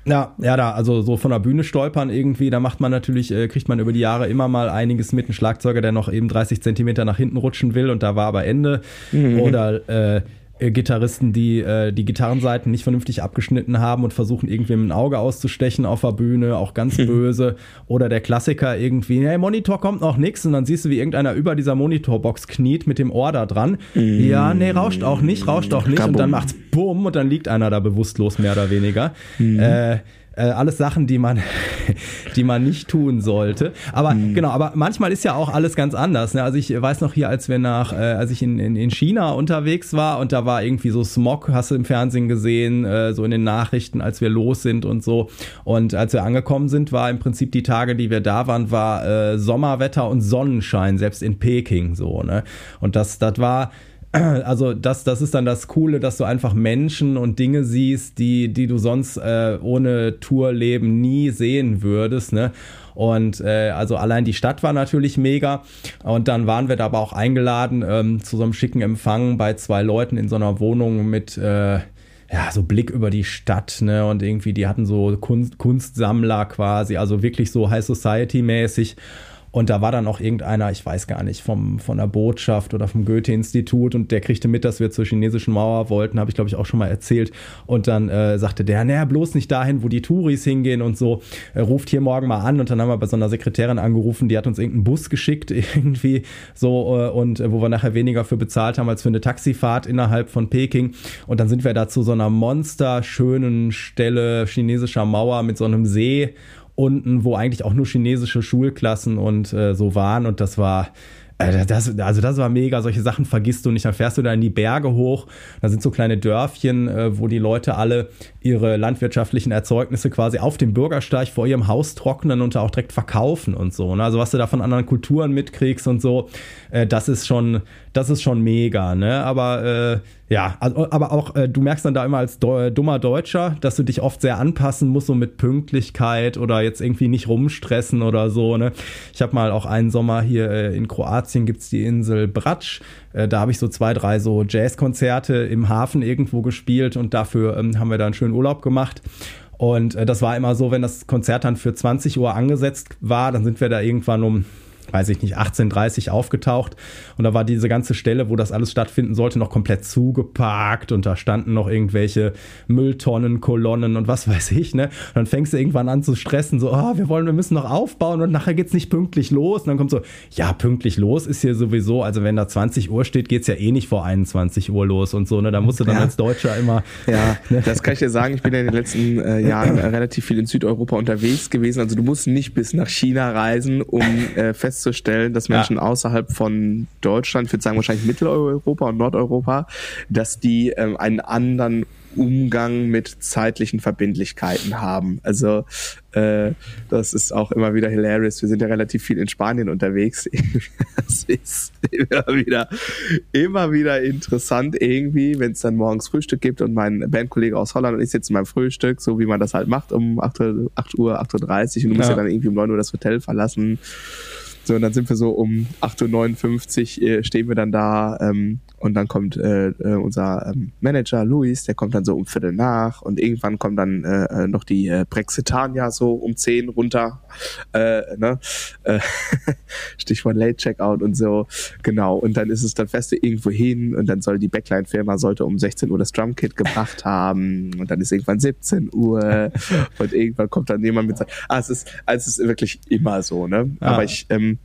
[SPEAKER 2] Ja, ja, da, also so von der Bühne stolpern irgendwie, da macht man natürlich, äh, kriegt man über die Jahre immer mal einiges mit. Ein Schlagzeuger, der noch eben 30 Zentimeter nach hinten rutschen will und da war aber Ende. Mhm. Oder äh, äh, Gitarristen, die äh, die Gitarrenseiten nicht vernünftig abgeschnitten haben und versuchen irgendwie ein Auge auszustechen auf der Bühne, auch ganz (laughs) böse. Oder der Klassiker irgendwie, hey, Monitor kommt noch nix und dann siehst du, wie irgendeiner über dieser Monitorbox kniet mit dem Ohr da dran. Mm. Ja, nee, rauscht auch nicht, rauscht auch nicht. Kabum. Und dann macht's bumm und dann liegt einer da bewusstlos mehr oder weniger. Mm. Äh, äh, alles Sachen, die man, (laughs) die man nicht tun sollte. Aber mhm. genau, aber manchmal ist ja auch alles ganz anders. Ne? Also ich weiß noch hier, als wir nach, äh, als ich in, in, in China unterwegs war und da war irgendwie so Smog, hast du im Fernsehen gesehen, äh, so in den Nachrichten, als wir los sind und so. Und als wir angekommen sind, war im Prinzip die Tage, die wir da waren, war äh, Sommerwetter und Sonnenschein, selbst in Peking so. Ne? Und das, das war (clears throat) also das, das ist dann das Coole, dass du einfach Menschen und Dinge siehst, die, die du sonst äh, ohne Tourleben nie sehen würdest. Ne? Und äh, also allein die Stadt war natürlich mega. Und dann waren wir da aber auch eingeladen ähm, zu so einem schicken Empfang bei zwei Leuten in so einer Wohnung mit äh, ja, so Blick über die Stadt, ne? Und irgendwie, die hatten so Kunst, Kunstsammler quasi, also wirklich so High Society mäßig. Und da war dann auch irgendeiner, ich weiß gar nicht, vom, von der Botschaft oder vom Goethe-Institut und der kriegte mit, dass wir zur chinesischen Mauer wollten, habe ich glaube ich auch schon mal erzählt. Und dann äh, sagte der, naja, bloß nicht dahin, wo die Touris hingehen und so. Er ruft hier morgen mal an und dann haben wir bei so einer Sekretärin angerufen, die hat uns irgendeinen Bus geschickt (laughs) irgendwie so äh, und äh, wo wir nachher weniger für bezahlt haben als für eine Taxifahrt innerhalb von Peking. Und dann sind wir da zu so einer monsterschönen Stelle chinesischer Mauer mit so einem See unten, wo eigentlich auch nur chinesische Schulklassen und äh, so waren. Und das war äh, das, also das war mega, solche Sachen vergisst du nicht. Dann fährst du da in die Berge hoch, da sind so kleine Dörfchen, äh, wo die Leute alle ihre landwirtschaftlichen Erzeugnisse quasi auf dem Bürgersteig vor ihrem Haus trocknen und auch direkt verkaufen und so. Ne? Also was du da von anderen Kulturen mitkriegst und so, äh, das ist schon, das ist schon mega, ne? Aber ja, also, aber auch du merkst dann da immer als dummer Deutscher, dass du dich oft sehr anpassen musst, so mit Pünktlichkeit oder jetzt irgendwie nicht rumstressen oder so, ne? Ich habe mal auch einen Sommer hier in Kroatien gibt es die Insel Bratsch. Äh, da habe ich so zwei, drei so Jazzkonzerte im Hafen irgendwo gespielt und dafür ähm, haben wir da einen schönen Urlaub gemacht. Und äh, das war immer so, wenn das Konzert dann für 20 Uhr angesetzt war, dann sind wir da irgendwann um weiß ich nicht, 1830 aufgetaucht und da war diese ganze Stelle, wo das alles stattfinden sollte, noch komplett zugeparkt und da standen noch irgendwelche Mülltonnen, Kolonnen und was (laughs) weiß ich, ne? Und dann fängst du irgendwann an zu stressen, so, oh, wir wollen, wir müssen noch aufbauen und nachher geht's nicht pünktlich los und dann kommt so, ja, pünktlich los ist hier sowieso, also wenn da 20 Uhr steht, geht's ja eh nicht vor 21 Uhr los und so, ne? Da musst du dann ja. als Deutscher immer. (laughs)
[SPEAKER 1] Ja, (laughs) ne? das kann ich dir sagen, ich bin ja in den letzten äh, Jahren (clears throat) relativ viel in Südeuropa unterwegs gewesen, also du musst nicht bis nach China reisen, um äh, fest festzustellen, dass Menschen ja. außerhalb von Deutschland, ich würde sagen wahrscheinlich Mitteleuropa und Nordeuropa, dass die ähm, einen anderen Umgang mit zeitlichen Verbindlichkeiten haben. Also äh, das ist auch immer wieder hilarious. Wir sind ja relativ viel in Spanien unterwegs. (laughs) das ist immer wieder, immer wieder interessant irgendwie, wenn es dann morgens Frühstück gibt und mein Bandkollege aus Holland und ich sitzen beim Frühstück, so wie man das halt macht um 8 Uhr, 8 Uhr 8.30 Uhr und du musst ja dann irgendwie um 9 Uhr das Hotel verlassen so, und dann sind wir so um 8.59 Uhr äh, stehen wir dann da ähm, und dann kommt äh, äh, unser ähm, Manager Luis, der kommt dann so um Viertel nach und irgendwann kommt dann äh, äh noch die äh, Brexitania so um 10 runter. Äh, ne? äh, (laughs) Stichwort Late Checkout und so. Genau. Und dann ist es dann feste irgendwo hin und dann soll die Backline-Firma sollte um 16 Uhr das Drumkit gebracht haben und dann ist irgendwann 17 Uhr (laughs) und irgendwann kommt dann jemand mit. Ah, es ist, also es ist wirklich immer so, ne? Ah. Aber ich ähm,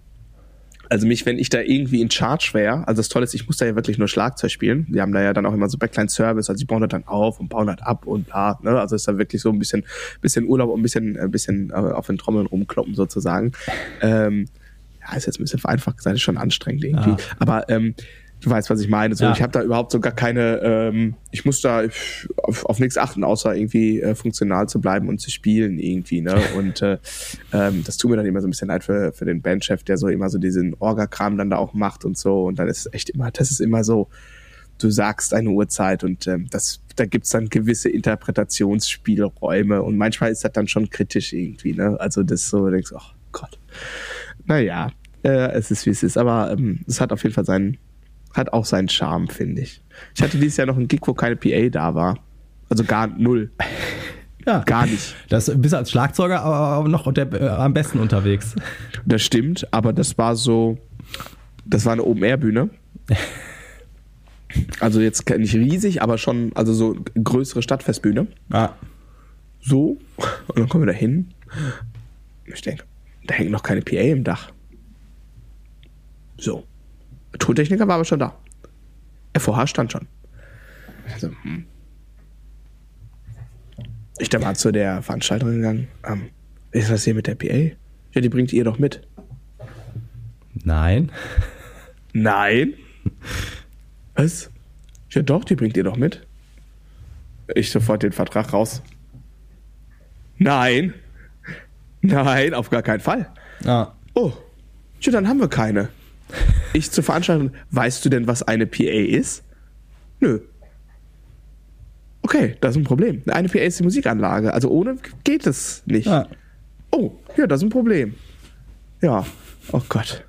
[SPEAKER 1] also mich, wenn ich da irgendwie in Charge wäre, also das Tolle ist, ich muss da ja wirklich nur Schlagzeug spielen. Wir haben da ja dann auch immer so Backline-Service, also die bauen das dann auf und bauen das ab und bla, ne? Also ist da wirklich so ein bisschen, bisschen Urlaub und ein bisschen, ein bisschen äh, auf den Trommeln rumkloppen sozusagen. Ähm, ja, ist jetzt ein bisschen vereinfacht gesagt, ist schon anstrengend irgendwie. Ja. Aber ähm, du weißt, was ich meine. So, ja. Ich habe da überhaupt so gar keine, ähm, ich muss da auf, auf nichts achten, außer irgendwie äh, funktional zu bleiben und zu spielen irgendwie. Ne? (laughs) Und äh, ähm, das tut mir dann immer so ein bisschen leid für, für den Bandchef, der so immer so diesen Orga-Kram dann da auch macht und so. Und dann ist es echt immer, das ist immer so, du sagst eine Uhrzeit und ähm, das, da gibt's dann gewisse Interpretationsspielräume und manchmal ist das dann schon kritisch irgendwie. Ne? Also das so, denkst du, ach, Gott. Naja, äh, es ist wie es ist, aber ähm, es hat auf jeden Fall seinen, hat auch seinen Charme, finde ich. Ich hatte dieses Jahr noch einen Gig, wo keine PA da war. Also gar null. (laughs)
[SPEAKER 2] Ja.
[SPEAKER 1] Gar nicht.
[SPEAKER 2] Das bist du als Schlagzeuger aber noch der, äh, am besten unterwegs.
[SPEAKER 1] Das stimmt, aber das war so, das war eine Open-Air-Bühne. (laughs) Also jetzt nicht riesig, aber schon, also so größere Stadtfestbühne.
[SPEAKER 2] Ah.
[SPEAKER 1] So. Und dann kommen wir da hin. Ich denke, da hängt noch keine PA im Dach. So. Tontechniker war aber schon da. FOH stand schon. Also, hm. Ich da mal zu der Veranstaltung gegangen. Ähm, ist das hier mit der PA? Ja, die bringt ihr doch mit.
[SPEAKER 2] Nein.
[SPEAKER 1] Nein. Was? Ja, doch, die bringt ihr doch mit. Ich sofort den Vertrag raus. Nein. Nein, auf gar keinen Fall.
[SPEAKER 2] Ah.
[SPEAKER 1] Oh, ja, dann haben wir keine. Ich zur Veranstaltung, weißt du denn, was eine PA ist? Nö. Okay, das ist ein Problem. Eine PA ist die Musikanlage. Also ohne geht es nicht.
[SPEAKER 2] Ah.
[SPEAKER 1] Oh, ja, das ist ein Problem. Ja, oh Gott.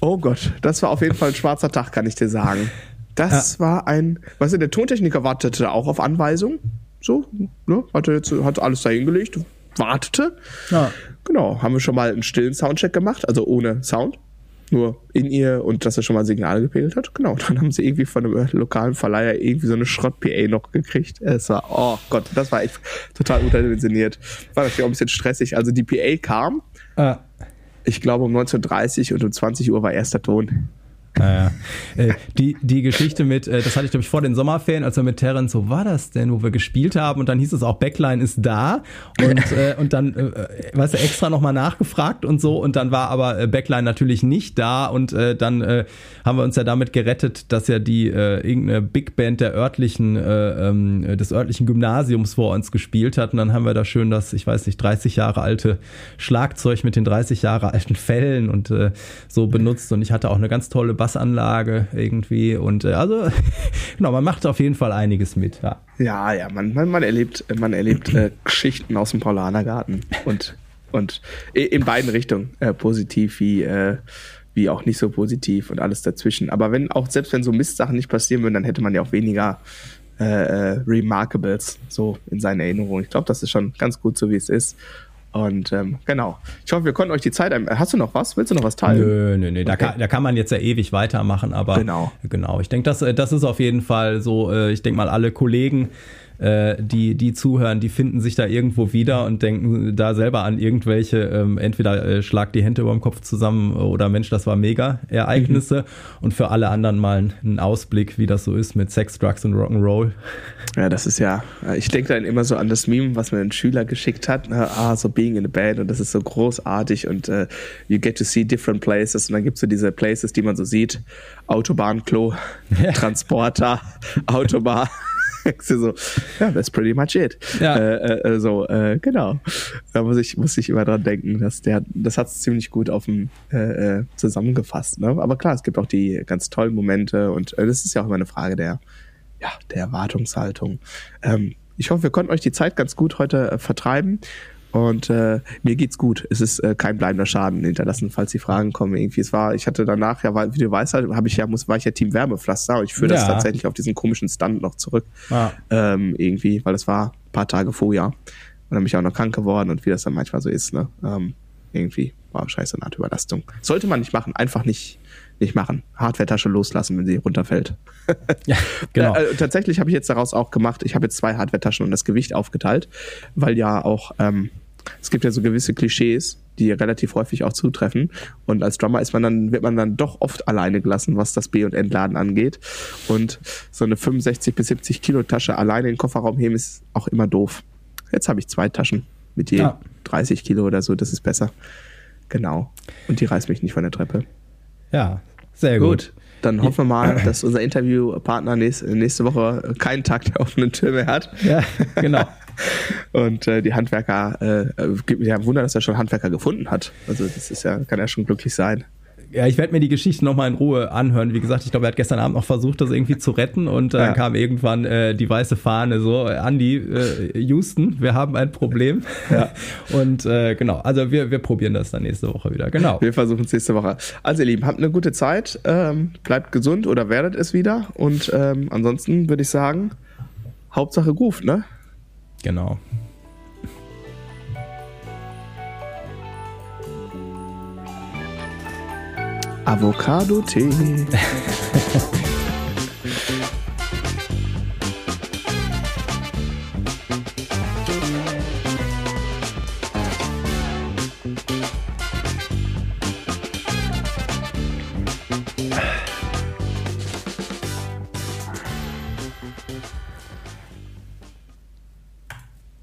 [SPEAKER 1] Oh Gott, das war auf jeden Fall ein schwarzer Tag, kann ich dir sagen. Das war ein, weißt du, der Tontechniker wartete auch auf Anweisung. So, ne? Hatte jetzt, hat alles dahingelegt, wartete.
[SPEAKER 2] Ja.
[SPEAKER 1] Genau, haben wir schon mal einen stillen Soundcheck gemacht, also ohne Sound. Nur in ihr und dass er schon mal Signale gepegelt hat. Genau, dann haben sie irgendwie von einem lokalen Verleiher irgendwie so eine Schrott-PA noch gekriegt. Es war, oh Gott, das war echt total unterdimensioniert. War natürlich auch ein bisschen stressig. Also die PA kam,
[SPEAKER 2] Ah.
[SPEAKER 1] ich glaube um 19.30 und um 20 Uhr war erster Ton.
[SPEAKER 2] Naja. Äh, die, die Geschichte mit, äh, das hatte ich glaube ich vor den Sommerferien, als wir mit Terrence, so war das denn, wo wir gespielt haben und dann hieß es auch, Backline ist da. Und, äh, und dann, äh, weißt du, extra nochmal nachgefragt und so. Und dann war aber äh, Backline natürlich nicht da. Und äh, dann äh, haben wir uns ja damit gerettet, dass ja die äh, irgendeine Big Band der örtlichen, äh, ähm, des örtlichen Gymnasiums vor uns gespielt hat. Und dann haben wir da schön das, ich weiß nicht, 30 Jahre alte Schlagzeug mit den 30 Jahre alten Fällen und äh, so benutzt. Und ich hatte auch eine ganz tolle Bassanlage irgendwie und äh, also (laughs) genau, man macht auf jeden Fall einiges mit, ja.
[SPEAKER 1] Ja, ja, man, man, man erlebt, man erlebt äh, Geschichten aus dem Paulanergarten und, und in beiden Richtungen, äh, positiv wie, äh, wie auch nicht so positiv und alles dazwischen. Aber wenn auch, selbst wenn so Mistsachen nicht passieren würden, dann hätte man ja auch weniger äh, äh, Remarkables so in seinen Erinnerungen. Ich glaube, das ist schon ganz gut so, wie es ist. Und ähm, genau. Ich hoffe, wir konnten euch die Zeit. Hast du noch was? Willst du noch was teilen?
[SPEAKER 2] Nö, nö, nö. Da,
[SPEAKER 1] Okay.
[SPEAKER 2] kann, da kann man jetzt ja ewig weitermachen, aber
[SPEAKER 1] Genau.
[SPEAKER 2] genau. Ich denke, das, äh, das ist auf jeden Fall so, äh, ich denke mal, alle Kollegen, äh, die, die zuhören, die finden sich da irgendwo wieder und denken da selber an irgendwelche, ähm, entweder äh, schlag die Hände über dem Kopf zusammen oder Mensch, das war mega Ereignisse. Und für alle anderen mal ein, ein Ausblick, wie das so ist mit Sex, Drugs und Rock'n'Roll.
[SPEAKER 1] Ja, das ist ja, ich denke dann immer so an das Meme, was mir ein Schüler geschickt hat. ne, Ah, so being in a band und das ist so großartig und äh, you get to see different places und dann gibt's so diese Places, die man so sieht. (laughs) Autobahn, Klo,
[SPEAKER 2] Ja.
[SPEAKER 1] Transporter, Autobahn. so, ja, that's pretty much it.
[SPEAKER 2] Ja.
[SPEAKER 1] Äh, äh, so, äh, genau. Da muss ich, muss ich immer dran denken, dass der, das hat's ziemlich gut auf dem äh, äh, zusammengefasst. Ne? Aber klar, es gibt auch die ganz tollen Momente und äh, das ist ja auch immer eine Frage der, ja, der Erwartungshaltung. Ähm, ich hoffe, wir konnten euch die Zeit ganz gut heute äh, vertreiben. Und äh, mir geht's gut. Es ist äh, kein bleibender Schaden hinterlassen, falls die Fragen kommen. Irgendwie, es war, ich hatte danach, ja, weil, wie du weißt, halt, habe ich ja, muss, war ich ja Team Wärmepflaster und ich führe das
[SPEAKER 2] Ja.
[SPEAKER 1] tatsächlich auf diesen komischen Stand noch zurück.
[SPEAKER 2] Ah.
[SPEAKER 1] Ähm, irgendwie, weil es war ein paar Tage vorher. Und dann bin ich auch noch krank geworden und wie das dann manchmal so ist, ne? Ähm, irgendwie war scheiße eine Art Überlastung. Sollte man nicht machen, einfach nicht, nicht machen. Hardware-Tasche loslassen, wenn sie runterfällt.
[SPEAKER 2] Ja, (laughs) genau.
[SPEAKER 1] Äh, tatsächlich habe ich jetzt daraus auch gemacht, ich habe jetzt zwei Hardware-Taschen und das Gewicht aufgeteilt, weil ja auch, ähm, es gibt ja so gewisse Klischees, die relativ häufig auch zutreffen. Und als Drummer ist man dann, wird man dann doch oft alleine gelassen, was das B- und Entladen angeht. Und so eine 65 bis 70 Kilo Tasche alleine in den Kofferraum heben ist auch immer doof. Jetzt habe ich zwei Taschen mit je
[SPEAKER 2] Ja.
[SPEAKER 1] 30 Kilo oder so, das ist besser. Genau. Und die reißt mich nicht von der Treppe.
[SPEAKER 2] Ja, sehr gut.
[SPEAKER 1] Dann hoffen wir mal, (clears throat) dass unser Interviewpartner nächste, Woche keinen Tag der offenen Tür mehr hat.
[SPEAKER 2] Ja, genau. (laughs)
[SPEAKER 1] Und äh, die Handwerker, äh, äh, gibt mir ja ein Wunder, dass er schon Handwerker gefunden hat. Also das ist ja, kann ja schon glücklich sein.
[SPEAKER 2] Ja, ich werde mir die Geschichte nochmal in Ruhe anhören. Wie gesagt, ich glaube, er hat gestern Abend noch versucht, das irgendwie zu retten und dann ja. kam irgendwann äh, die weiße Fahne so, Andy, äh, Houston, wir haben ein Problem. Ja. (laughs) Und äh, genau, also wir, wir probieren das dann nächste Woche wieder. Genau.
[SPEAKER 1] Wir versuchen es nächste Woche. Also ihr Lieben, habt eine gute Zeit, ähm, bleibt gesund oder werdet es wieder und ähm, ansonsten würde ich sagen, Hauptsache Groove, ne?
[SPEAKER 2] Genau.
[SPEAKER 1] Avocado-Tee. (laughs)